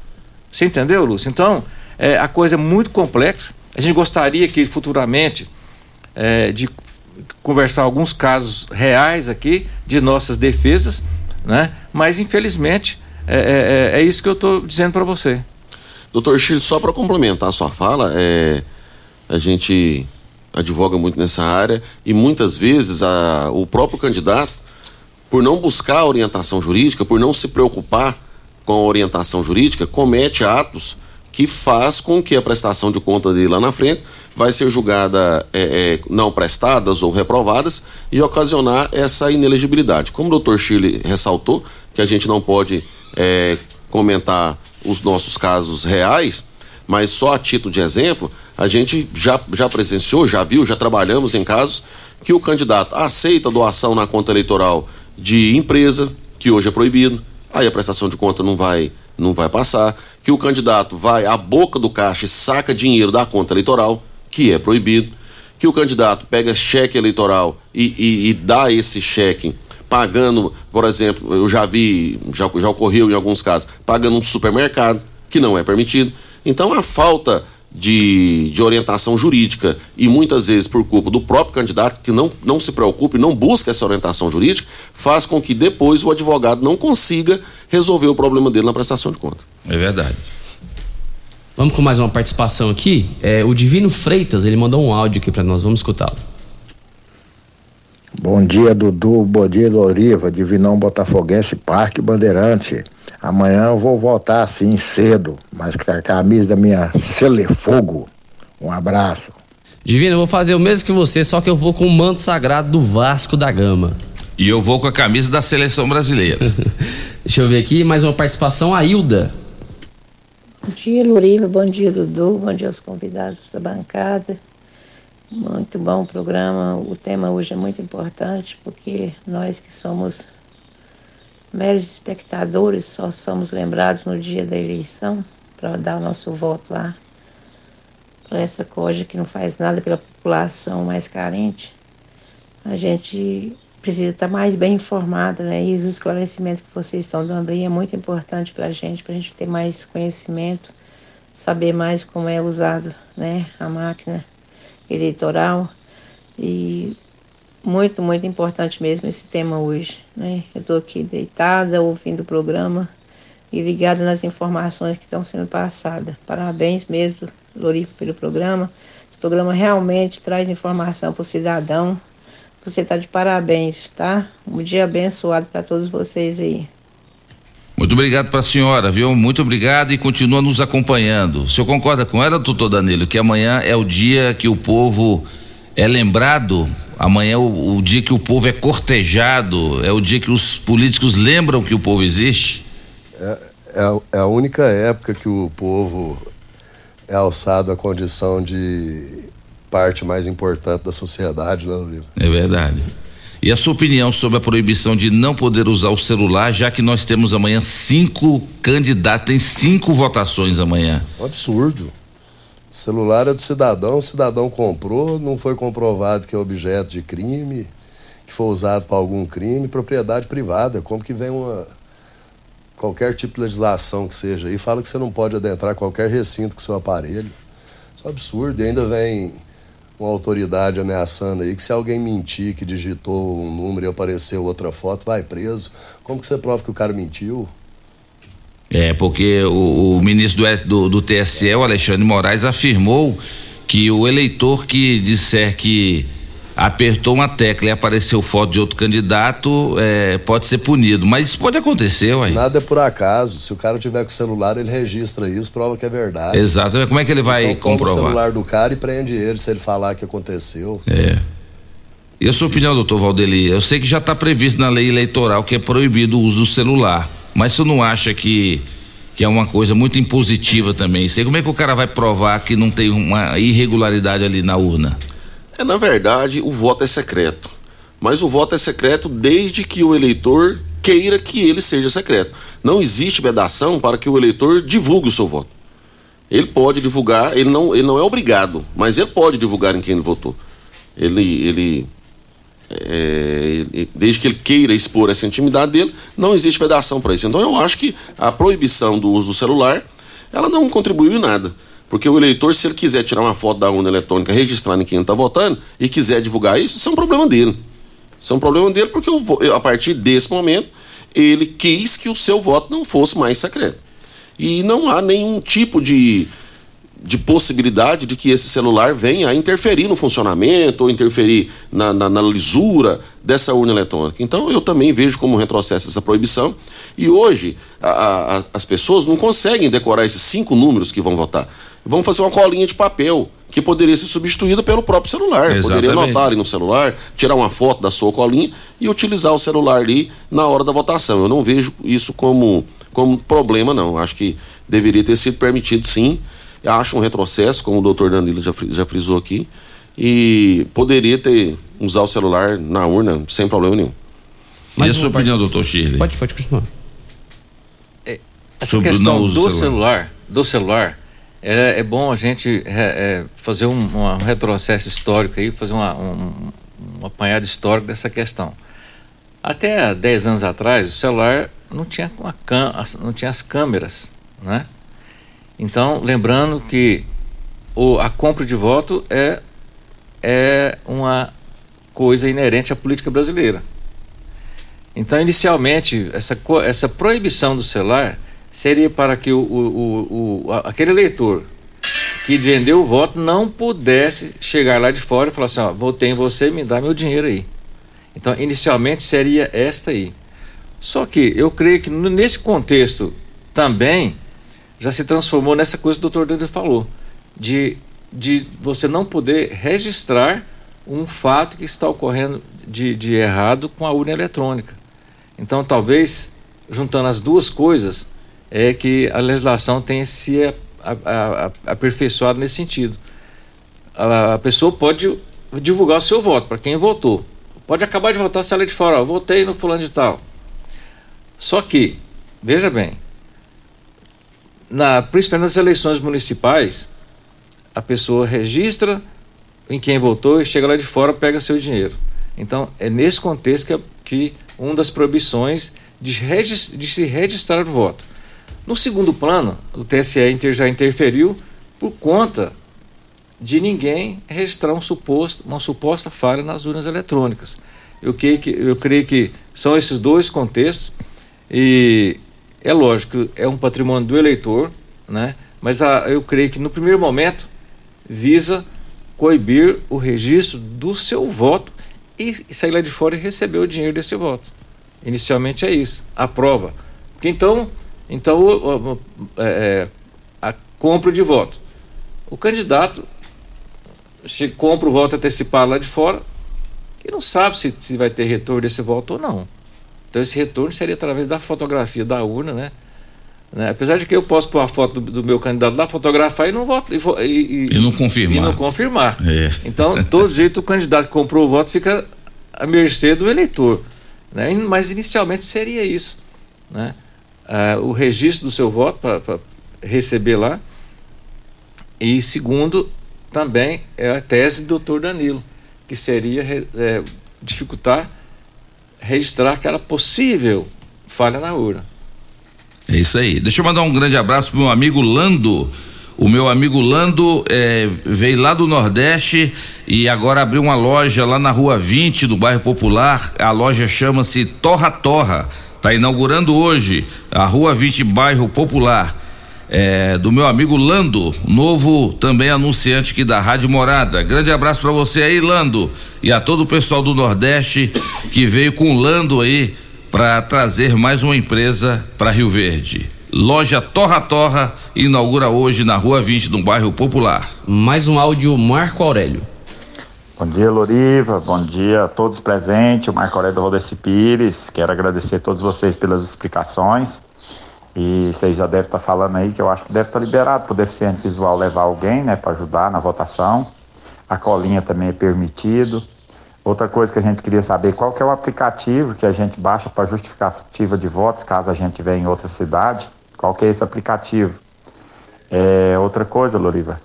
Você entendeu, Lúcio? Então, é, a coisa é muito complexa. A gente gostaria que futuramente é, de conversar alguns casos reais aqui de nossas defesas, né? Mas infelizmente é, é, é isso que eu estou dizendo para você. Doutor Chile, só para complementar a sua fala, é, a gente advoga muito nessa área e muitas vezes a, o próprio candidato, por não buscar orientação jurídica, por não se preocupar com a orientação jurídica, comete atos que faz com que a prestação de conta dele lá na frente vai ser julgada é, é, não prestadas ou reprovadas e ocasionar essa inelegibilidade. Como o doutor Chile ressaltou, que a gente não pode é, comentar os nossos casos reais, mas só a título de exemplo, a gente já, já presenciou, já viu, já trabalhamos em casos que o candidato aceita doação na conta eleitoral de empresa, que hoje é proibido, aí a prestação de conta não vai, não vai passar, que o candidato vai à boca do caixa e saca dinheiro da conta eleitoral, que é proibido, que o candidato pega cheque eleitoral e, e, e dá esse cheque pagando, por exemplo, eu já vi, já, já ocorreu em alguns casos, pagando um supermercado, que não é permitido. Então a falta de, de orientação jurídica e muitas vezes por culpa do próprio candidato que não, não se preocupa e não busca essa orientação jurídica, faz com que depois o advogado não consiga resolver o problema dele na prestação de conta. É verdade. Vamos com mais uma participação aqui. É, o Divino Freitas, ele mandou um áudio aqui para nós, vamos escutá-lo. Bom dia, Dudu. Bom dia, Loriva. Divinão Botafoguense, Parque Bandeirante. Amanhã eu vou voltar assim cedo, mas com a camisa da minha Celefogo. Um abraço. Divino, eu vou fazer o mesmo que você, só que eu vou com o manto sagrado do Vasco da Gama. E eu vou com a camisa da seleção brasileira. Deixa eu ver aqui, mais uma participação, a Hilda. Bom dia, Loriva. Bom dia, Dudu. Bom dia aos convidados da bancada. Muito bom o programa. O tema hoje é muito importante porque nós que somos meros espectadores só somos lembrados no dia da eleição para dar o nosso voto lá para essa coja que não faz nada pela população mais carente. A gente precisa estar mais bem informado, né? E os esclarecimentos que vocês estão dando aí é muito importante para a gente, para a gente ter mais conhecimento, saber mais como é usado, né? A máquina eleitoral e muito, muito importante mesmo esse tema hoje. Né? Eu estou aqui deitada, ouvindo o programa e ligada nas informações que estão sendo passadas. Parabéns mesmo, Lorico, pelo programa. Esse programa realmente traz informação para o cidadão. Você está de parabéns, tá? Um dia abençoado para todos vocês aí. Muito obrigado para a senhora, viu? Muito obrigado e continua nos acompanhando. O senhor concorda com ela, doutor Danilo, que amanhã é o dia que o povo é lembrado, amanhã é o, o dia que o povo é cortejado, é o dia que os políticos lembram que o povo existe? É, é, é a única época que o povo é alçado à condição de parte mais importante da sociedade, né, Lívia? É verdade. E a sua opinião sobre a proibição de não poder usar o celular, já que nós temos amanhã cinco candidatos, tem cinco votações amanhã? Um absurdo. Celular é do cidadão, o cidadão comprou, não foi comprovado que é objeto de crime, que foi usado para algum crime, propriedade privada. Como que vem uma. qualquer tipo de legislação que seja e fala que você não pode adentrar qualquer recinto com seu aparelho. Isso é um absurdo. E ainda vem uma autoridade ameaçando aí que se alguém mentir que digitou um número e apareceu outra foto, vai preso. Como que você prova que o cara mentiu? É, porque o, o ministro do, do, do TSE, o Alexandre Moraes, afirmou que o eleitor que disser que apertou uma tecla e apareceu foto de outro candidato, é, pode ser punido. Mas isso pode acontecer, ué. Nada é por acaso. Se o cara tiver com o celular, ele registra isso, prova que é verdade. Exato. Como é que ele vai então, comprovar? o celular do cara e prende ele se ele falar que aconteceu. É. E a sua opinião, doutor Valdeli? Eu sei que já está previsto na lei eleitoral que é proibido o uso do celular. Mas você não acha que, que é uma coisa muito impositiva também? Sei como é que o cara vai provar que não tem uma irregularidade ali na urna? É, na verdade, o voto é secreto. Mas o voto é secreto desde que o eleitor queira que ele seja secreto. Não existe vedação para que o eleitor divulgue o seu voto. Ele pode divulgar, ele não, ele não é obrigado, mas ele pode divulgar em quem ele votou. Ele, ele, é, desde que ele queira expor essa intimidade dele, não existe vedação para isso. Então eu acho que a proibição do uso do celular, ela não contribuiu em nada. Porque o eleitor, se ele quiser tirar uma foto da urna eletrônica registrando em quem está votando e quiser divulgar isso, isso é um problema dele. Isso é um problema dele porque eu, a partir desse momento ele quis que o seu voto não fosse mais secreto. E não há nenhum tipo de, de possibilidade de que esse celular venha a interferir no funcionamento ou interferir na, na, na lisura dessa urna eletrônica. Então eu também vejo como retrocesso essa proibição. E hoje a, a, as pessoas não conseguem decorar esses cinco números que vão votar. Vão fazer uma colinha de papel que poderia ser substituída pelo próprio celular. Exatamente. Poderia anotar ali no celular, tirar uma foto da sua colinha e utilizar o celular ali na hora da votação. Eu não vejo isso como, como problema, não. Acho que deveria ter sido permitido sim. Eu acho um retrocesso, como o doutor Danilo já, já frisou aqui. E poderia ter usar o celular na urna sem problema nenhum. E a sua opinião, doutor Shirley? Pode, pode continuar. Essa Sobre questão do celular. celular, do celular, é, é bom a gente é, é, fazer um, um retrocesso histórico aí, fazer uma, um, um apanhado histórico dessa questão. Até há 10 anos atrás, o celular não tinha, uma não tinha as câmeras, né? Então, lembrando que o, a compra de voto é, é uma coisa inerente à política brasileira. Então, inicialmente, essa, essa proibição do celular seria para que o, o, o, aquele eleitor que vendeu o voto não pudesse chegar lá de fora e falar assim: ó, votei em você, me dá meu dinheiro aí. Então, inicialmente seria esta aí. Só que eu creio que nesse contexto também já se transformou nessa coisa que o doutor Danilo falou, de, de você não poder registrar um fato que está ocorrendo de, de errado com a urna eletrônica. Então, talvez, juntando as duas coisas, é que a legislação tenha se aperfeiçoado nesse sentido. A, a, pessoa pode divulgar o seu voto para quem votou. Pode acabar de votar, sair de fora, ó, votei no fulano de tal. Só que, veja bem, na, principalmente nas eleições municipais, a pessoa registra em quem votou e chega lá de fora pega seu dinheiro. Então, é nesse contexto que, que uma das proibições de, de se registrar o voto. No segundo plano, o TSE já interferiu por conta de ninguém registrar um suposto, uma suposta falha nas urnas eletrônicas. Eu creio, que, eu creio que são esses dois contextos e é lógico, é um patrimônio do eleitor, né? mas a, eu creio que no primeiro momento visa coibir o registro do seu voto e, sair lá de fora e receber o dinheiro desse voto. Inicialmente é isso, a prova. Porque então então, é, é, a compra de voto. O candidato compra o voto antecipado lá de fora e não sabe se, se vai ter retorno desse voto ou não. Então, esse retorno seria através da fotografia da urna, né? né? Apesar de que eu posso pôr a foto do, do meu candidato lá, fotografar e não voto. E, e, e não confirmar. E não confirmar. É. Então, de todo jeito, o candidato que comprou o voto fica à mercê do eleitor. Né? Mas inicialmente seria isso. Né? uh, o registro do seu voto para receber lá. E segundo, também é a tese do doutor Danilo, que seria é, dificultar registrar aquela possível falha na urna. É isso aí. Deixa eu mandar um grande abraço pro meu amigo Lando. O meu amigo Lando é, veio lá do Nordeste e agora abriu uma loja lá na Rua 20, do bairro Popular. A loja chama-se Torra Torra. Está inaugurando hoje a Rua 20, bairro Popular. É, do meu amigo Lando, novo também anunciante aqui da Rádio Morada. Grande abraço para você aí, Lando, e a todo o pessoal do Nordeste que veio com o Lando aí para trazer mais uma empresa para Rio Verde. Loja Torra Torra inaugura hoje na Rua 20, no bairro Popular. Mais um áudio Marco Aurélio. Bom dia, Loriva. Bom dia a todos presentes. O Marco Aurélio Rodesse Pires. Quero agradecer a todos vocês pelas explicações. E vocês já devem estar falando aí que eu acho que deve estar liberado para o deficiente visual levar alguém, né, para ajudar na votação. A colinha também é permitido. Outra coisa que a gente queria saber, qual que é o aplicativo que a gente baixa para justificativa de votos, caso a gente venha em outra cidade? Qual que é esse aplicativo? É, outra coisa, Loriva,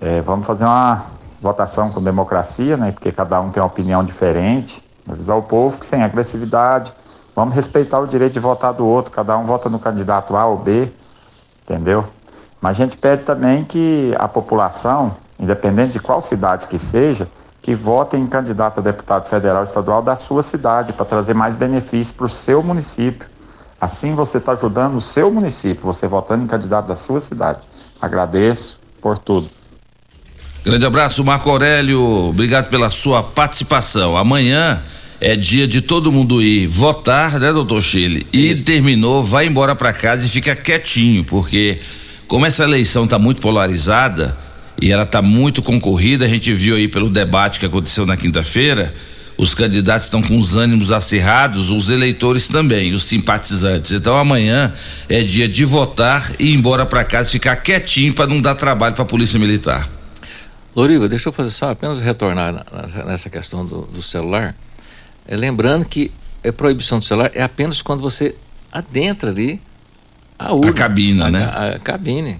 é, vamos fazer uma votação com democracia, né? Porque cada um tem uma opinião diferente. Avisar o povo que sem agressividade, vamos respeitar o direito de votar do outro. Cada um vota no candidato A ou B, entendeu? Mas a gente pede também que a população, independente de qual cidade que seja, que vote em candidato a deputado federal estadual da sua cidade para trazer mais benefícios para o seu município. Assim você está ajudando o seu município, você votando em candidato da sua cidade. Agradeço por tudo. Grande abraço, Marco Aurélio. Obrigado pela sua participação. Amanhã é dia de todo mundo ir votar, né, doutor Chile? E Isso. terminou, vai embora para casa e fica quietinho, porque como essa eleição está muito polarizada e ela está muito concorrida, a gente viu aí pelo debate que aconteceu na quinta-feira, os candidatos estão com os ânimos acirrados, os eleitores também, os simpatizantes. Então amanhã é dia de votar e ir embora para casa, ficar quietinho para não dar trabalho para a Polícia Militar. Loriva, deixa eu fazer só apenas retornar nessa questão do, do celular. É, lembrando que a proibição do celular é apenas quando você adentra ali a urna. A cabine, a, né? A, a, cabine,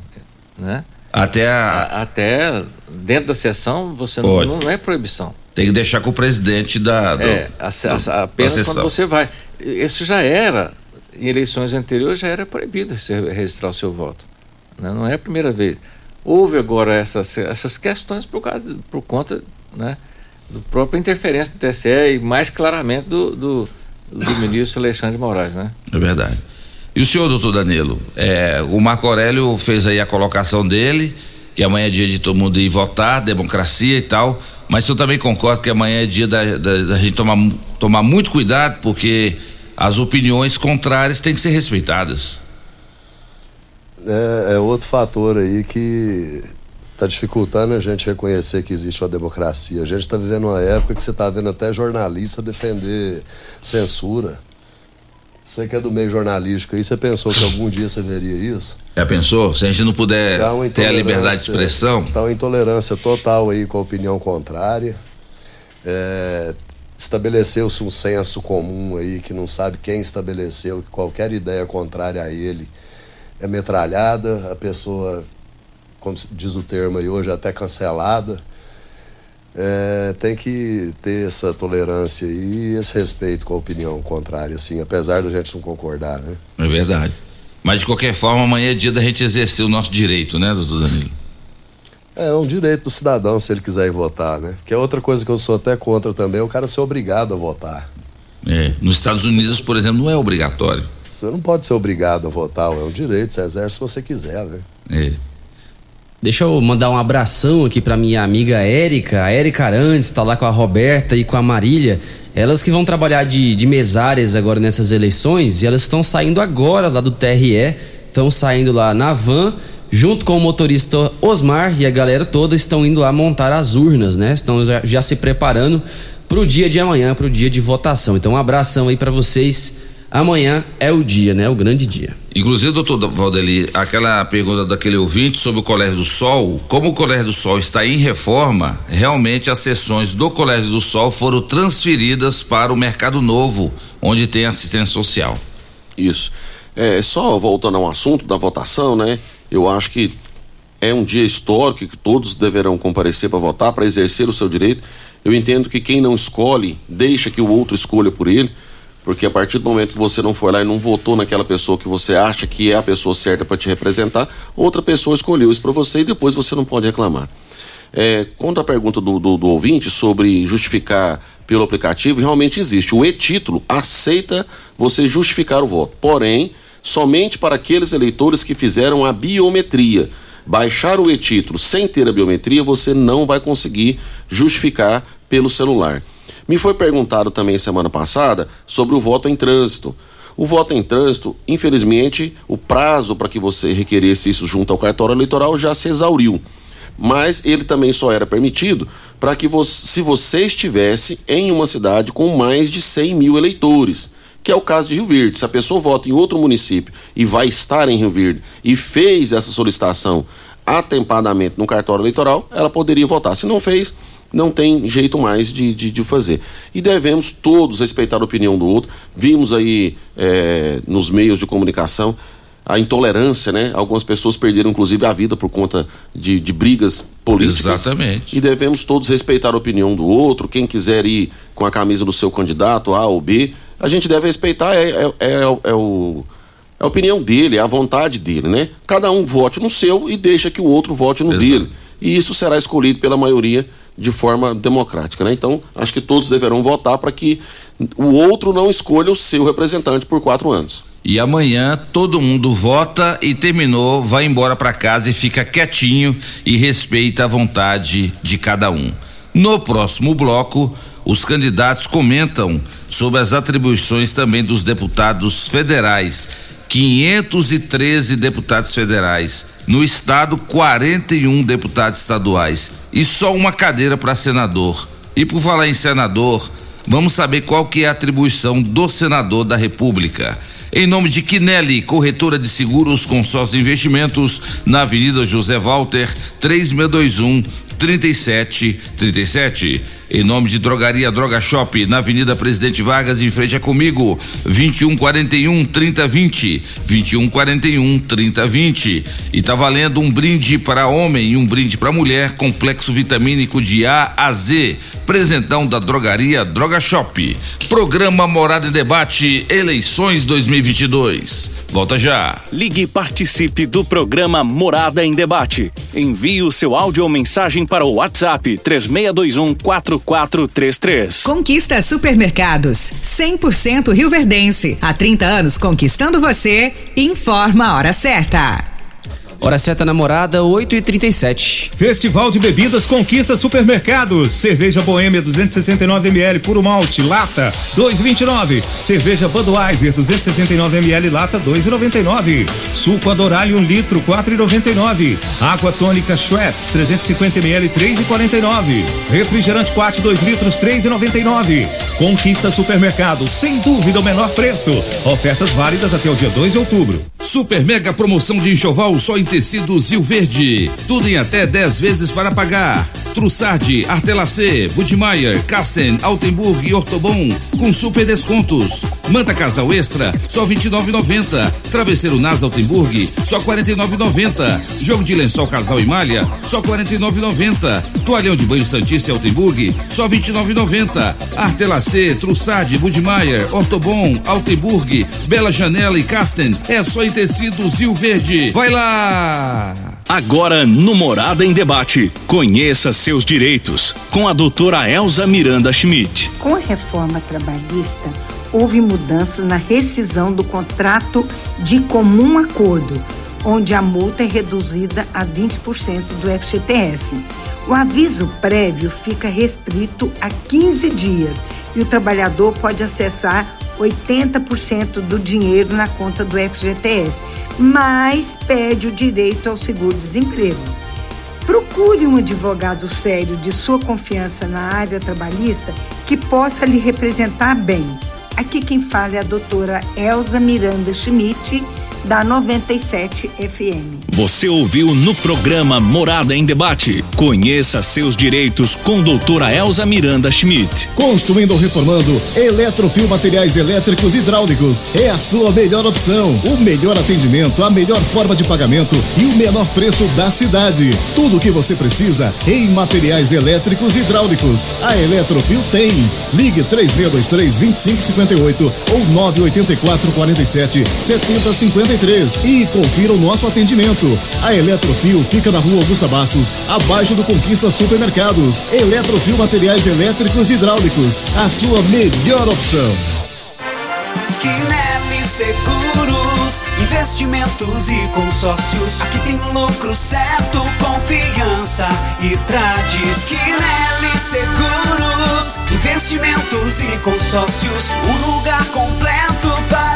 né? Até a... Até dentro da sessão você não, não, é proibição. Tem que deixar com o presidente da. do- É, a, a, apenas quando você vai. Esse já era, em eleições anteriores, já era proibido você registrar o seu voto. né? Não é a primeira vez. Houve agora essas, essas questões por, causa, por conta né, do própria interferência do TSE e mais claramente do, do, do ministro Alexandre de Moraes. Né? É verdade. E o senhor, doutor Danilo? É, o Marco Aurélio fez aí a colocação dele, que amanhã é dia de todo mundo ir votar, democracia e tal. Mas o senhor também concorda que amanhã é dia da, da- da gente tomar, tomar muito cuidado, porque as opiniões contrárias têm que ser respeitadas. É, é outro fator aí que está dificultando a gente reconhecer que existe uma democracia. A gente está vivendo uma época que você está vendo até jornalista defender censura. Você que é do meio jornalístico aí, você pensou que algum dia você veria isso? Já pensou? Se a gente não puder ter a liberdade de expressão, Tá uma intolerância total aí com a opinião contrária. É, Estabeleceu-se um senso comum aí que não sabe quem estabeleceu, que qualquer ideia contrária a ele é metralhada, a pessoa, como diz o termo aí hoje, até cancelada. É, tem que ter essa tolerância e esse respeito com a opinião contrária, assim, apesar da gente não concordar, né? é verdade. Mas de qualquer forma, amanhã é dia da gente exercer o nosso direito, né, doutor Danilo? É um direito do cidadão se ele quiser ir votar, né? Que é outra coisa que eu sou até contra também, é o cara ser obrigado a votar. É, nos Estados Unidos, por exemplo, não é obrigatório. Você não pode ser obrigado a votar, é um direito, você exerce se você quiser, né? É. Deixa eu mandar um abração aqui pra minha amiga Érica. A Érica Arantes tá lá com a Roberta e com a Marília. Elas que vão trabalhar de, de mesárias agora nessas eleições e elas estão saindo agora lá do TRE. Estão saindo lá na van, junto com o motorista Osmar e a galera toda estão indo lá montar as urnas, né? Estão já, já se preparando pro dia de amanhã, pro dia de votação. Então um abração aí pra vocês. Amanhã é o dia, né? O grande dia. Inclusive, doutor Valdeli, aquela pergunta daquele ouvinte sobre o Colégio do Sol, como o Colégio do Sol está em reforma, realmente as sessões do Colégio do Sol foram transferidas para o Mercado Novo, onde tem assistência social. Isso. É, só voltando ao assunto da votação, né? Eu acho que é um dia histórico que todos deverão comparecer para votar, para exercer o seu direito. Eu entendo que quem não escolhe, deixa que o outro escolha por ele, porque a partir do momento que você não foi lá e não votou naquela pessoa que você acha que é a pessoa certa para te representar, outra pessoa escolheu isso para você e depois você não pode reclamar. É, quanto à pergunta do, do, do ouvinte sobre justificar pelo aplicativo, realmente existe. O e-título aceita você justificar o voto, porém, somente para aqueles eleitores que fizeram a biometria. Baixar o e-título sem ter a biometria, você não vai conseguir justificar pelo celular. Me foi perguntado também semana passada sobre o voto em trânsito. O voto em trânsito, infelizmente, o prazo para que você requeresse isso junto ao cartório eleitoral já se exauriu. Mas ele também só era permitido para que você, se você estivesse em uma cidade com mais de 100 mil eleitores, que é o caso de Rio Verde. Se a pessoa vota em outro município e vai estar em Rio Verde e fez essa solicitação atempadamente no cartório eleitoral, ela poderia votar. Se não fez, não tem jeito mais de, de, de fazer. E devemos todos respeitar a opinião do outro. Vimos aí eh, nos meios de comunicação a intolerância, né? Algumas pessoas perderam inclusive a vida por conta de, de brigas políticas. Exatamente. E devemos todos respeitar a opinião do outro. Quem quiser ir com a camisa do seu candidato, A ou B, a gente deve respeitar. É, é, é, é o, é a opinião dele, é a vontade dele, né? Cada um vote no seu e deixa que o outro vote no dele. E isso será escolhido pela maioria de forma democrática, né? Então, acho que todos deverão votar para que o outro não escolha o seu representante por quatro anos. E amanhã todo mundo vota e terminou, vai embora para casa e fica quietinho e respeita a vontade de cada um. No próximo bloco, os candidatos comentam sobre as atribuições também dos deputados federais. 513 deputados federais. No estado, 41 deputados estaduais. E só uma cadeira para senador. E por falar em senador, vamos saber qual que é a atribuição do senador da República. Em nome de Quinelli, corretora de seguros, consórcio e investimentos, na Avenida José Walter, 3621 3737. Em nome de Drogaria Droga Shop, na Avenida Presidente Vargas, em frente a comigo, 2141 3020, 2141 3020. E tá valendo um brinde para homem e um brinde para mulher, complexo vitamínico de A a Z. Presentão da Drogaria Droga Shop. Programa Morada e Debate, eleições 2022. Volta já. Ligue e participe do programa Morada em Debate. Envie o seu áudio ou mensagem para o WhatsApp 3621 4433. Conquista Supermercados, 100% Rio Verdense. Há 30 anos conquistando você. Informa a hora certa. Hora certa namorada, 8 e 37 Festival de Bebidas Conquista Supermercados. Cerveja Boêmia 269 ml puro malte, lata 2,29. Cerveja Budweiser 269 ml lata 2,99. Suco Adorale 1 litro 4,99. Água tônica Schweppes 350 ml 3,49. Refrigerante Quat 2 litros 3,99. Conquista Supermercados, sem dúvida o menor preço. Ofertas válidas até o dia 2 de outubro. Super mega promoção de enxoval só em tecidos Rio Verde. Tudo em até 10 vezes para pagar. Trussardi, Artelacê, Budmeier, Casten, Altenburg e Ortobon com super descontos. Manta Casal Extra, só 29,90. Travesseiro Nas Altenburg, só 49,90. Jogo de lençol Casal e Malha, só 49,90. Toalhão de banho Santista e Altenburg, só 29,90. Artelacê, Trussardi, Budmeier, Ortobon, Altenburg, Bela Janela e Casten, é só em tecidos Rio Verde. Vai lá! Agora no Morada em Debate. Conheça seus direitos com a doutora Elza Miranda Schmidt. Com a reforma trabalhista, houve mudança na rescisão do contrato de comum acordo, onde a multa é reduzida a 20% do FGTS. O aviso prévio fica restrito a 15 dias e o trabalhador pode acessar 80% do dinheiro na conta do FGTS, mas perde o direito ao seguro-desemprego. Procure um advogado sério de sua confiança na área trabalhista que possa lhe representar bem. Aqui quem fala é a doutora Elza Miranda Schmidt, da 97 FM. Você ouviu no programa Morada em Debate. Conheça seus direitos com doutora Elza Miranda Schmidt. Construindo ou reformando, Eletrofil Materiais Elétricos e Hidráulicos é a sua melhor opção. O melhor atendimento, a melhor forma de pagamento e o menor preço da cidade. Tudo o que você precisa em materiais elétricos e hidráulicos. A Eletrofil tem. Ligue 3623 2558 ou 984 47 7053 e confira o nosso atendimento. A Eletrofil fica na rua Augusta Bastos, abaixo do Conquista Supermercados. Eletrofil Materiais Elétricos e Hidráulicos, a sua melhor opção. Quinelli Seguros, investimentos e consórcios. Aqui tem lucro certo, confiança e tradição. Quinelli Seguros, investimentos e consórcios. Um lugar completo para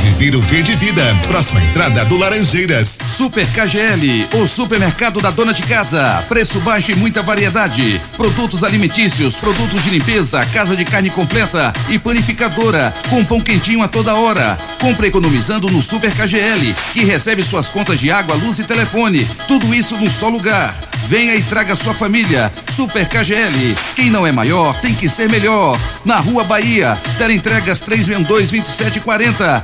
Viveiro Verde Vida, próxima entrada do Laranjeiras. Super KGL, o supermercado da dona de casa. Preço baixo e muita variedade. Produtos alimentícios, produtos de limpeza, casa de carne completa e panificadora, com pão quentinho a toda hora. Compre economizando no Super KGL, que recebe suas contas de água, luz e telefone. Tudo isso num só lugar. Venha e traga sua família. Super KGL. Quem não é maior tem que ser melhor. Na Rua Bahia, Teleentregas 362 2740.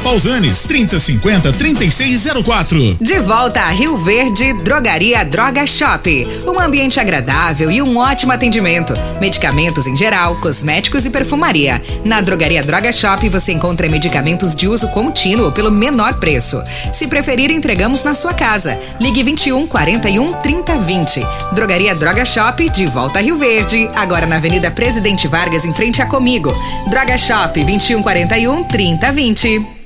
Pausanes, 3050 3604. De volta a Rio Verde, Drogaria Droga Shop. Um ambiente agradável e um ótimo atendimento. Medicamentos em geral, cosméticos e perfumaria. Na Drogaria Droga Shop você encontra medicamentos de uso contínuo pelo menor preço. Se preferir, entregamos na sua casa. Ligue 21 41 30 20. Drogaria Droga Shop, de volta a Rio Verde. Agora na Avenida Presidente Vargas, em frente a Comigo. Droga Shop 21 41 30 20.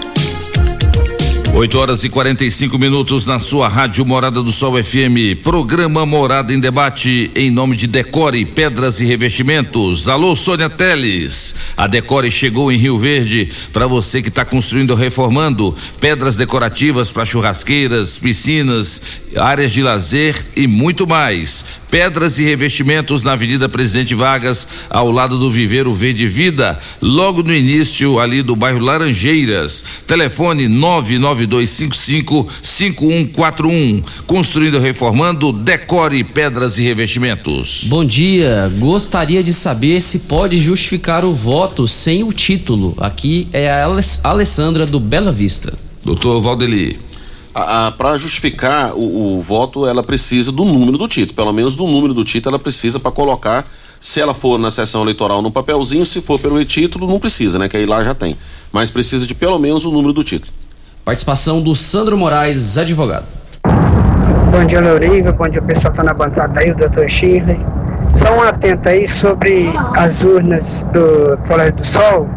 8 horas e 45 minutos na sua rádio Morada do Sol FM. Programa Morada em Debate em nome de Decore Pedras e Revestimentos. Alô, Sônia Teles. A Decore chegou em Rio Verde para você que está construindo ou reformando pedras decorativas para churrasqueiras, piscinas, áreas de lazer e muito mais. Pedras e revestimentos na Avenida Presidente Vargas, ao lado do Viveiro Verde Vida, logo no início ali do bairro Laranjeiras. Telefone 992555141. Construindo e reformando, decore pedras e revestimentos. Bom dia, gostaria de saber se pode justificar o voto sem o título. Aqui é a Aless- Alessandra do Bela Vista. Doutor Valdeli. Para justificar o, o voto, ela precisa do número do título. Pelo menos do número do título ela precisa para colocar. Se ela for na sessão eleitoral no papelzinho, se for pelo e-título, não precisa, né? Que aí lá já tem. Mas precisa de pelo menos o número do título. Participação do Sandro Moraes, advogado. Bom dia, Loriva. Bom dia, pessoal que tá na bancada aí, o doutor Shirley. Só um atento aí sobre as urnas do Floresta do Sol.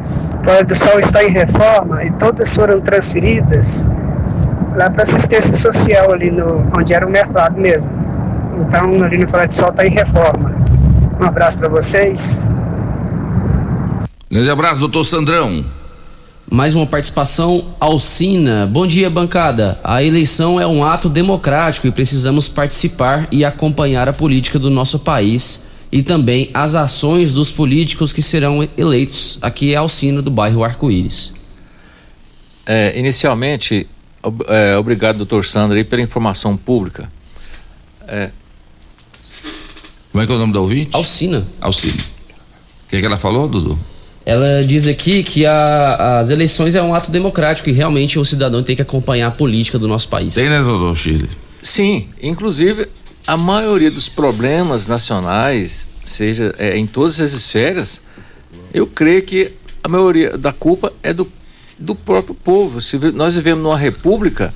Floresta do Sol está em reforma e todas foram transferidas lá para assistência social ali no onde era o mercado mesmo. Então ali no Floresta do Sol está em reforma. Um abraço para vocês. Grande abraço, doutor Sandrão. Mais uma participação, Alcina. Bom dia, bancada. A eleição é um ato democrático e precisamos participar e acompanhar a política do nosso país e também as ações dos políticos que serão eleitos. Aqui é Alcina, do bairro Arco-Íris. É, inicialmente, é, obrigado, doutor Sandro, aí, pela informação pública. É, Como é que é o nome da ouvinte? Alcina. Alcina. O que, que ela falou, Dudu? Ela diz aqui que a- as eleições é um ato democrático e realmente o cidadão tem que acompanhar a política do nosso país. Tem, né, doutor Chile? Sim, inclusive a maioria dos problemas nacionais, seja é, em todas as esferas, eu creio que a maioria da culpa é do, do próprio povo. Se nós vivemos numa república,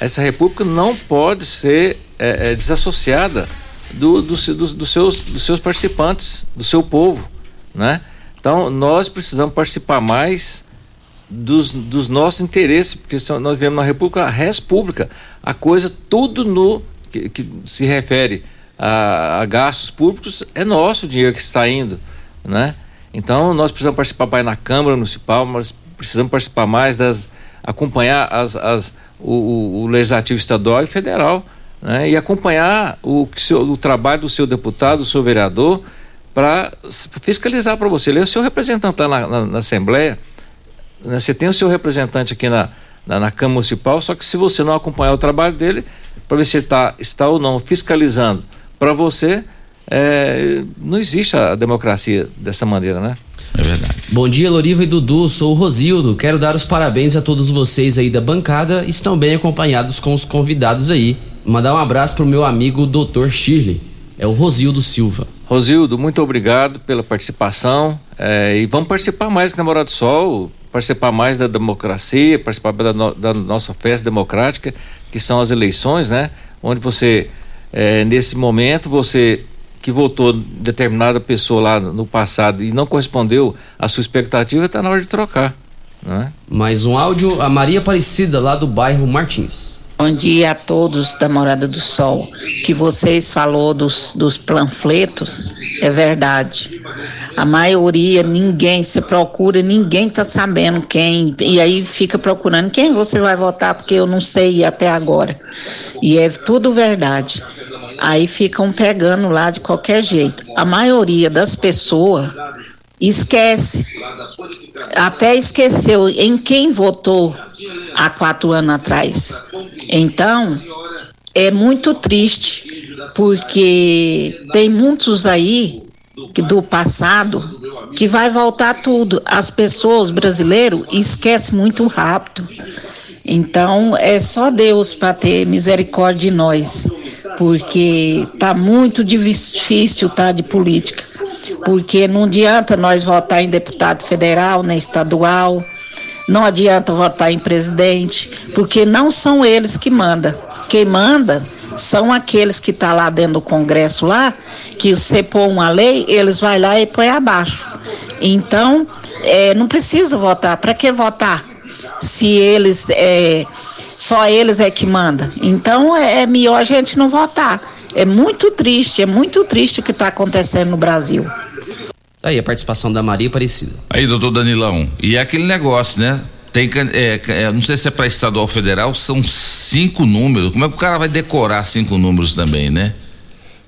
essa república não pode ser é, é, desassociada do, do dos seus, dos seus participantes, do seu povo, né? Então nós precisamos participar mais dos, dos nossos interesses, porque nós vivemos na República, a res pública, a coisa tudo no que, que se refere a, a gastos públicos é nosso dinheiro que está indo, né? Então nós precisamos participar mais na Câmara Municipal, mas precisamos participar mais das acompanhar as, as, o, o- legislativo estadual e federal, né? E acompanhar o, seu- o trabalho do seu deputado, do seu vereador, para fiscalizar para você. Ele é o seu representante lá na, na- na Assembleia, né? Você tem o seu representante aqui na, na, na Câmara Municipal, só que se você não acompanhar o trabalho dele, para ver se tá, está ou não fiscalizando para você, é, não existe a democracia dessa maneira, né? É verdade. Bom dia, Loriva e Dudu. Sou o Rosildo. Quero dar os parabéns a todos vocês aí da bancada. Estão bem acompanhados com os convidados aí. Mandar um abraço pro meu amigo Dr. Shirley. É o Rosildo Silva. Rosildo, muito obrigado pela participação é, e vamos participar mais que Namorado do Sol, participar mais da democracia, participar da, no- da nossa festa democrática, que são as eleições, né? Onde você, é, nesse momento, você que votou determinada pessoa lá no passado e não correspondeu à sua expectativa, está na hora de trocar, né? Mais um áudio, a Maria Aparecida, lá do bairro Martins. Bom dia a todos da Morada do Sol. Que vocês falou dos, dos panfletos é verdade. A maioria, ninguém se procura, ninguém tá sabendo quem. E aí fica procurando quem você vai votar, porque eu não sei até agora. E é tudo verdade. Aí ficam pegando lá de qualquer jeito. A maioria das pessoas esquece. Até esqueceu em quem votou há quatro anos atrás. Então, é muito triste, porque tem muitos aí do passado que vai voltar tudo. As pessoas, brasileiros, esquecem muito rápido. Então, é só Deus para ter misericórdia de nós, porque tá muito difícil tá de política. Porque não adianta nós votar em deputado federal, nem estadual, não adianta votar em presidente, porque não são eles que mandam. Quem manda são aqueles que estão lá dentro do Congresso lá, que você põe uma lei, eles vai lá e põe abaixo. Então, é, não precisa votar. Para que votar? Se eles é, só eles é que manda. Então é, é melhor a gente não votar. É muito triste, é muito triste o que está acontecendo no Brasil. Tá aí a participação da Maria Aparecida. Aí, doutor Danilão, e é aquele negócio, né? Tem, é, é, não sei se é para estadual ou federal, são cinco números. Como é que o cara vai decorar cinco números também, né?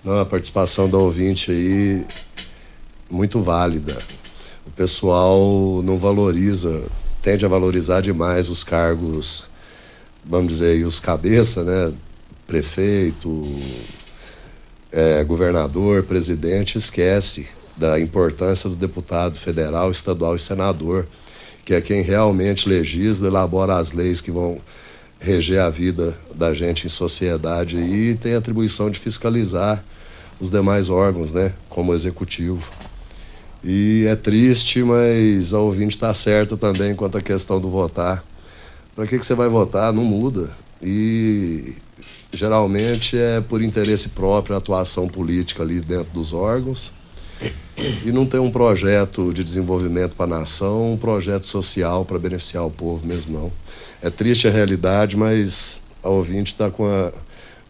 Não, a participação da ouvinte aí muito válida. O pessoal não valoriza, tende a valorizar demais os cargos, vamos dizer, os cabeça, né? Prefeito, é, governador, presidente, esquece da importância do deputado federal, estadual e senador, que é quem realmente legisla, elabora as leis que vão reger a vida da gente em sociedade e tem a atribuição de fiscalizar os demais órgãos, né, como executivo. E é triste, mas a ouvinte está certa também quanto à questão do votar. Para que, que você vai votar? Não muda. E geralmente é por interesse próprio atuação política ali dentro dos órgãos. e não tem um projeto de desenvolvimento para a nação, um projeto social para beneficiar o povo mesmo não. É triste a realidade, mas a ouvinte está com a,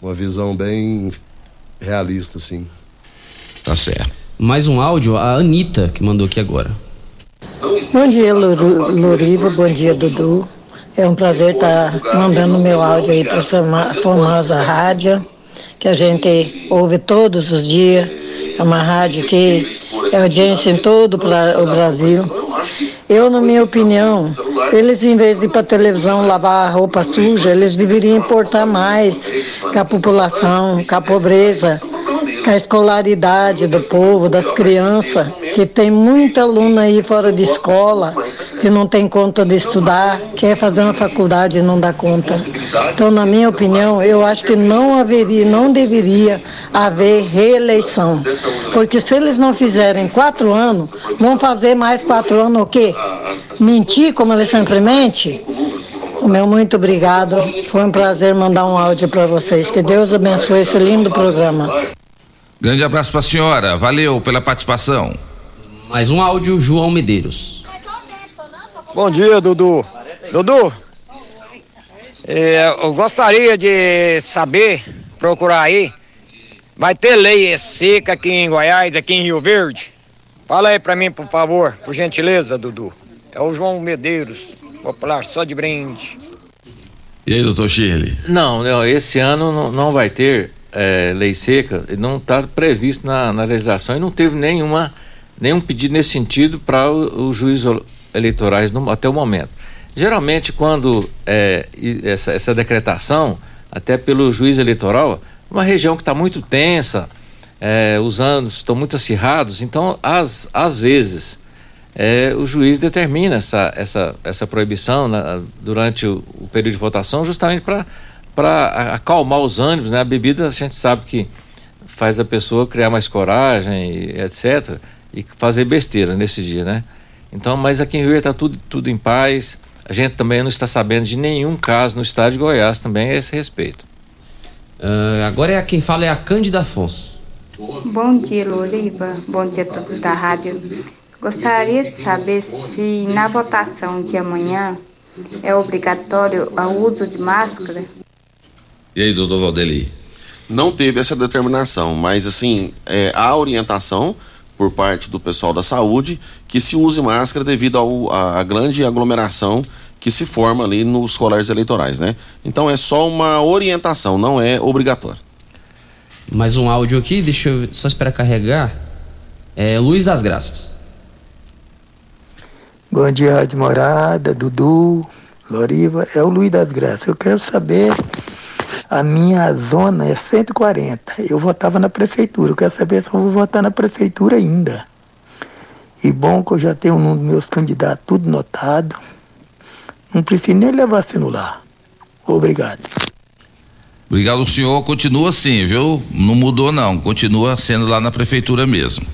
uma visão bem realista, sim. Tá certo. Mais um áudio, a Anitta que mandou aqui agora. Bom dia, Lor- Loriva. Bom dia, Dudu. É um prazer estar mandando meu áudio aí para essa famosa rádio, que a gente ouve todos os dias. É uma rádio que é audiência em todo o Bra- o Brasil. Eu, na minha opinião, eles, em vez de ir para televisão lavar a roupa suja, eles deveriam importar mais com a população, com a pobreza, a escolaridade do povo, das crianças, que tem muita aluna aí fora de escola, que não tem conta de estudar, quer fazer uma faculdade e não dá conta. Então, na minha opinião, eu acho que não haveria, não deveria haver reeleição. Porque se eles não fizerem quatro anos, vão fazer mais quatro anos o quê? Mentir como eles sempre mentem? O meu muito obrigado. Foi um prazer mandar um áudio para vocês. Que Deus abençoe esse lindo programa. Grande abraço pra senhora. Valeu pela participação. Mais um áudio, João Medeiros. Bom dia, Dudu. Dudu, é, eu gostaria de saber, procurar aí, vai ter lei seca aqui em Goiás, aqui em Rio Verde? Fala aí pra mim, por favor, por gentileza, Dudu. É o João Medeiros, popular só de brinde. E aí, doutor Shirley? Não, não, esse ano não, não vai ter eh, lei seca, não está previsto na, na legislação e não teve nenhuma, nenhum pedido nesse sentido para os juízes eleitorais no- até o momento. Geralmente, quando e- essa, essa decretação, até pelo juiz eleitoral, uma região que está muito tensa, eh, os anos estão muito acirrados, então, às, às vezes, é, o juiz determina essa, essa, essa proibição na- durante o, o período de votação justamente para acalmar os ânimos. Né? A bebida a gente sabe que faz a pessoa criar mais coragem, e etc. E fazer besteira nesse dia, né? Então, mas aqui em Rio está tudo, tudo em paz. A gente também não está sabendo de nenhum caso no estado de Goiás também a esse respeito. Ah, agora é quem fala é a Cândida Afonso. Bom dia, Loriva. Bom dia a todos da rádio. Gostaria de saber se na votação de amanhã é obrigatório o uso de máscara. E aí, doutor Valdeli? Não teve essa determinação, mas assim, é, há orientação por parte do pessoal da saúde que se use máscara devido ao- à à grande aglomeração que se forma ali nos colégios eleitorais, né? Então é só uma orientação, não é obrigatório. Mais um áudio aqui, deixa eu só esperar carregar. É Luiz das Graças. Bom dia, Rádio Morada, Dudu, Loriva, é o Luiz das Graças. Eu quero saber, a minha zona é 140. Eu votava na prefeitura, eu quero saber se eu vou votar na prefeitura ainda. E bom que eu já tenho um dos meus candidatos tudo notado. Não preciso nem levar celular. Obrigado. Obrigado, senhor. Continua assim, viu? Não mudou, não. Continua sendo lá na prefeitura mesmo.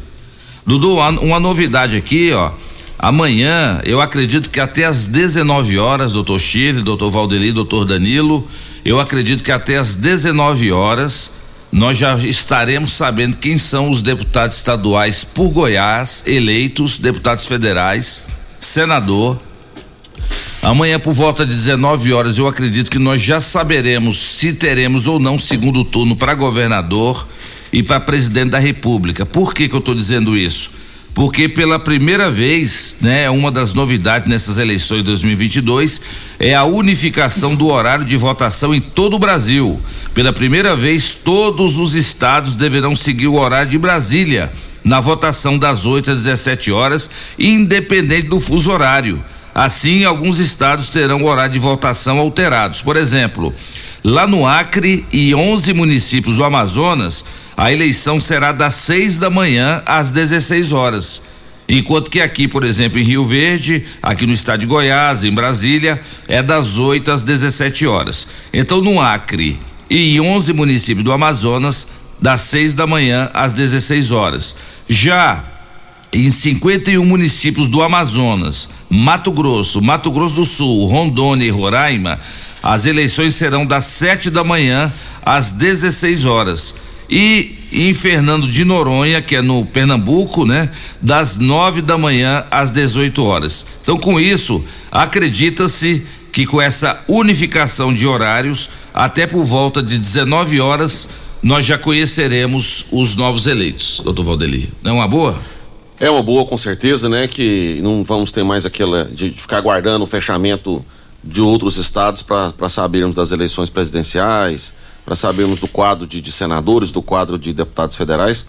Dudu, uma, novidade aqui, ó. Amanhã, eu acredito que até às 19 horas, doutor Chile, doutor Valdeli, doutor Danilo, eu acredito que até às 19 horas nós já estaremos sabendo quem são os deputados estaduais por Goiás, eleitos, deputados federais, senador, Amanhã, por volta de 19 horas, eu acredito que nós já saberemos se teremos ou não segundo turno para governador e para presidente da República. Por que, que eu estou dizendo isso? Porque pela primeira vez, né, uma das novidades nessas eleições de 2022 é a unificação do horário de votação em todo o Brasil. Pela primeira vez, todos os estados deverão seguir o horário de Brasília na votação das 8 às 17 horas, independente do fuso horário. Assim, alguns estados terão o horário de votação alterados. Por exemplo, lá no Acre e 11 municípios do Amazonas, a eleição será das 6 da manhã às 16 horas. Enquanto que aqui, por exemplo, em Rio Verde, aqui no estado de Goiás, em Brasília, é das 8 às 17 horas. Então, no Acre e 11 municípios do Amazonas, das 6 da manhã às 16 horas. Já em 51 municípios do Amazonas, Mato Grosso, Mato Grosso do Sul, Rondônia e Roraima, as eleições serão das 7 da manhã às 16 horas. E em Fernando de Noronha, que é no Pernambuco, né? Das 9 da manhã às 18 horas. Então, com isso, acredita-se que com essa unificação de horários, até por volta de 19 horas, nós já conheceremos os novos eleitos, doutor Valdeli. Não é uma boa? É uma boa, com certeza, né? Que não vamos ter mais aquela de ficar aguardando o fechamento de outros estados para sabermos das eleições presidenciais, para sabermos do quadro de, de, senadores, do quadro de deputados federais.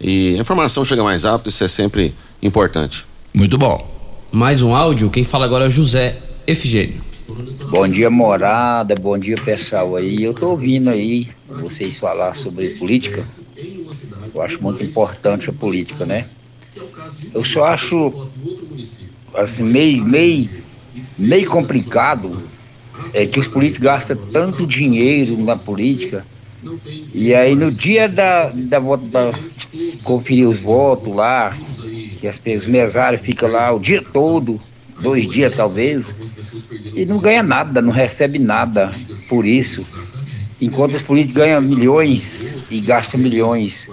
E a informação chega mais rápido, isso é sempre importante. Muito bom. Mais um áudio, quem fala agora é o José Efigênio. Bom dia, morada. Bom dia, pessoal aí. Eu tô ouvindo aí vocês falar sobre política. Eu acho muito importante a política, né? Eu só acho assim, meio, meio, meio complicado é que os políticos gastam tanto dinheiro na política e aí no dia da, da, da conferir os votos lá, que as, os mesários ficam lá o dia todo, dois dias talvez, e não ganha nada, não recebe nada por isso. Enquanto os políticos ganham milhões e gastam milhões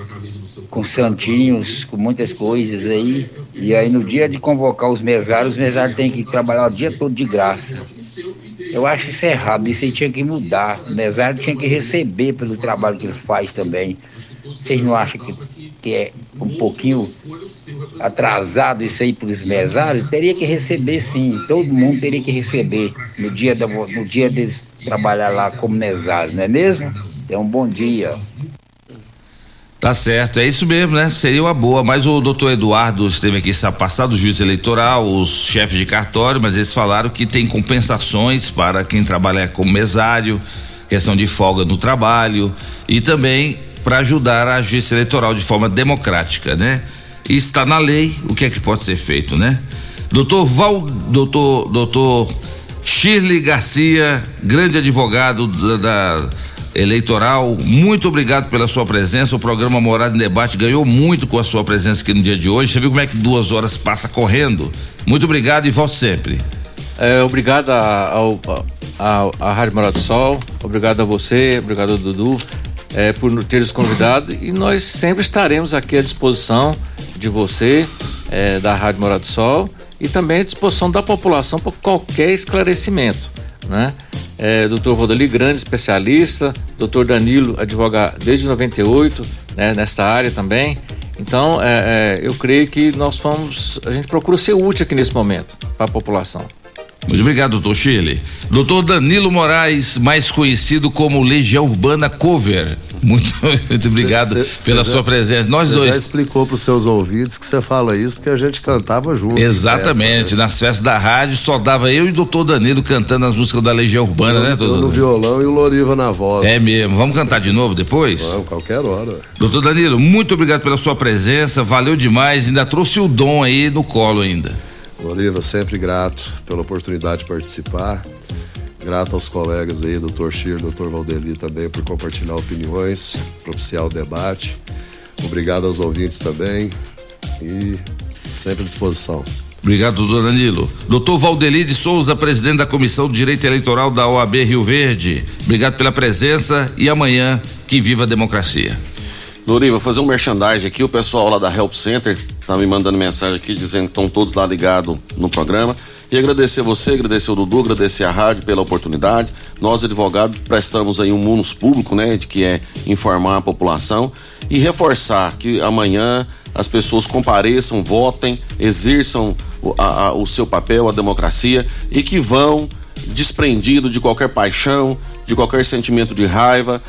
com santinhos, com muitas coisas aí. E aí no dia de convocar os mesários, os mesários têm que trabalhar o dia todo de graça. Eu acho isso errado, isso aí tinha que mudar. O mesário tinha que receber pelo trabalho que ele faz também. Vocês não acham que, que é um pouquinho atrasado isso aí para os mesários? Teria que receber sim, todo mundo teria que receber no dia, da, no dia deles trabalhar lá como mesário, não é mesmo? Então, um bom dia. Tá certo, é isso mesmo, né? Seria uma boa, mas o doutor Eduardo esteve aqui passado, o juiz eleitoral, os chefes de cartório, mas eles falaram que tem compensações para quem trabalha como mesário, questão de folga no trabalho e também para ajudar a justiça eleitoral de forma democrática, né? Está na lei o que é que pode ser feito, né? Doutor Val, doutor, doutor Shirley Garcia, grande advogado da, da eleitoral. Muito obrigado pela sua presença. O programa Morada em Debate ganhou muito com a sua presença aqui no dia de hoje. Você viu como é que duas horas passa correndo? Muito obrigado e volte sempre. É, obrigado ao, ao, à Rádio Morada do Sol, obrigado a você, obrigado ao Dudu é, por ter nos convidado e nós sempre estaremos aqui à disposição de você, é, da Rádio Morada do Sol e também à disposição da população para qualquer esclarecimento, né? é, doutor Rodoli, grande especialista, doutor Danilo, advogado desde 98, né, nesta área também. Então, é, é, eu creio que nós fomos, a gente procura ser útil aqui nesse momento para a população. Muito obrigado, doutor Chile. Doutor Danilo Moraes, mais conhecido como Legião Urbana Cover. Muito, muito obrigado cê, cê, pela cê sua já, presença. Nós dois. já explicou para os seus ouvidos que você fala isso porque a gente cantava junto. Exatamente. Festa, né? Nas festas da rádio só dava eu e o doutor Danilo cantando as músicas da Legião Urbana, eu, né, doutor? no violão e o Loriva na voz. É mesmo. Vamos cantar de novo depois? Vamos, qualquer hora. Doutor Danilo, muito obrigado pela sua presença. Valeu demais. Ainda trouxe o dom aí no colo ainda. Loriva, sempre grato pela oportunidade de participar. Grato aos colegas aí, doutor Chir, doutor Valdeli também, por compartilhar opiniões, propiciar o debate. Obrigado aos ouvintes também e sempre à disposição. Obrigado, doutor Danilo. Doutor Valdeli de Souza, presidente da Comissão de Direito Eleitoral da OAB Rio Verde. Obrigado pela presença e amanhã que viva a democracia. Loriva, fazer um merchandising aqui, o pessoal lá da Help Center tá me mandando mensagem aqui dizendo que estão todos lá ligados no programa. E agradecer você, agradecer o Dudu, agradecer a rádio pela oportunidade. Nós, advogados, prestamos aí um munus público, né, de que é informar a população e reforçar que amanhã as pessoas compareçam, votem, exerçam o, a, a, o seu papel, a democracia e que vão desprendido de qualquer paixão, de qualquer sentimento de raiva,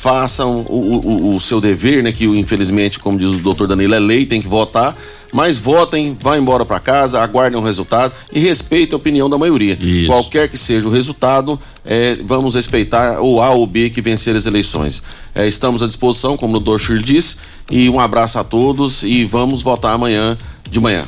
façam o, o, o, seu dever, né? Que infelizmente, como diz o doutor Danilo, é lei, tem que votar. Mas votem, vá embora para casa, aguardem o resultado e respeitem a opinião da maioria. Isso. Qualquer que seja o resultado, é, vamos respeitar o A ou B que vencer as eleições. É, estamos à disposição, como o doutor Schur disse, e um abraço a todos e vamos votar amanhã de manhã.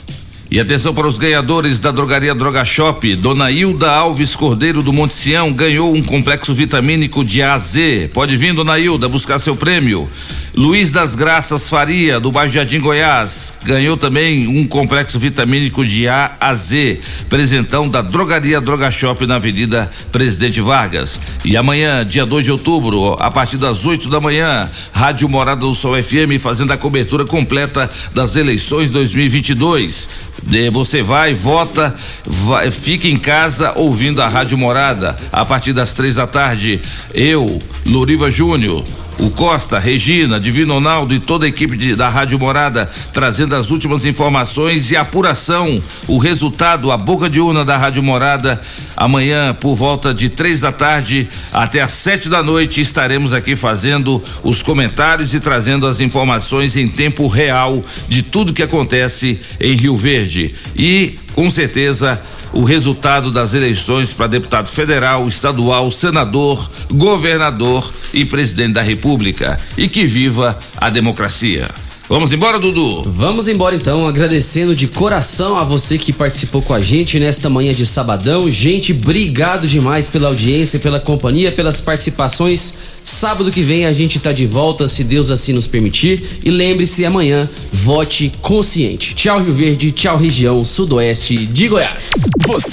E atenção para os ganhadores da drogaria Droga Shop. Dona Hilda Alves Cordeiro do Monte Sião ganhou um complexo vitamínico de A a Z. Pode vir, Dona Hilda, buscar seu prêmio. Luiz das Graças Faria, do bairro Jardim Goiás, ganhou também um complexo vitamínico de A a Z. Presentão da drogaria Droga Shop na Avenida Presidente Vargas. E amanhã, dia 2 de outubro, a partir das 8 da manhã, Rádio Morada do Sol FM fazendo a cobertura completa das eleições 2022. Eh, Você vai, vota, vai, fica em casa ouvindo a Rádio Morada a partir das três da tarde. Eu, Loriva Júnior, o Costa, Regina, Divino Ronaldo e toda a equipe de- da Rádio Morada trazendo as últimas informações e apuração, o resultado, a boca de urna da Rádio Morada. Amanhã, por volta de três da tarde até às sete da noite, estaremos aqui fazendo os comentários e trazendo as informações em tempo real de tudo que acontece em Rio Verde. E, com certeza, o resultado das eleições para deputado federal, estadual, senador, governador e presidente da República. E que viva a democracia. Vamos embora, Dudu? Vamos embora então, agradecendo de coração a você que participou com a gente nesta manhã de sabadão. Gente, obrigado demais pela audiência, pela companhia, pelas participações. Sábado que vem a gente tá de volta, se Deus assim nos permitir. E lembre-se, amanhã, vote consciente. Tchau, Rio Verde, tchau, região sudoeste de Goiás. Você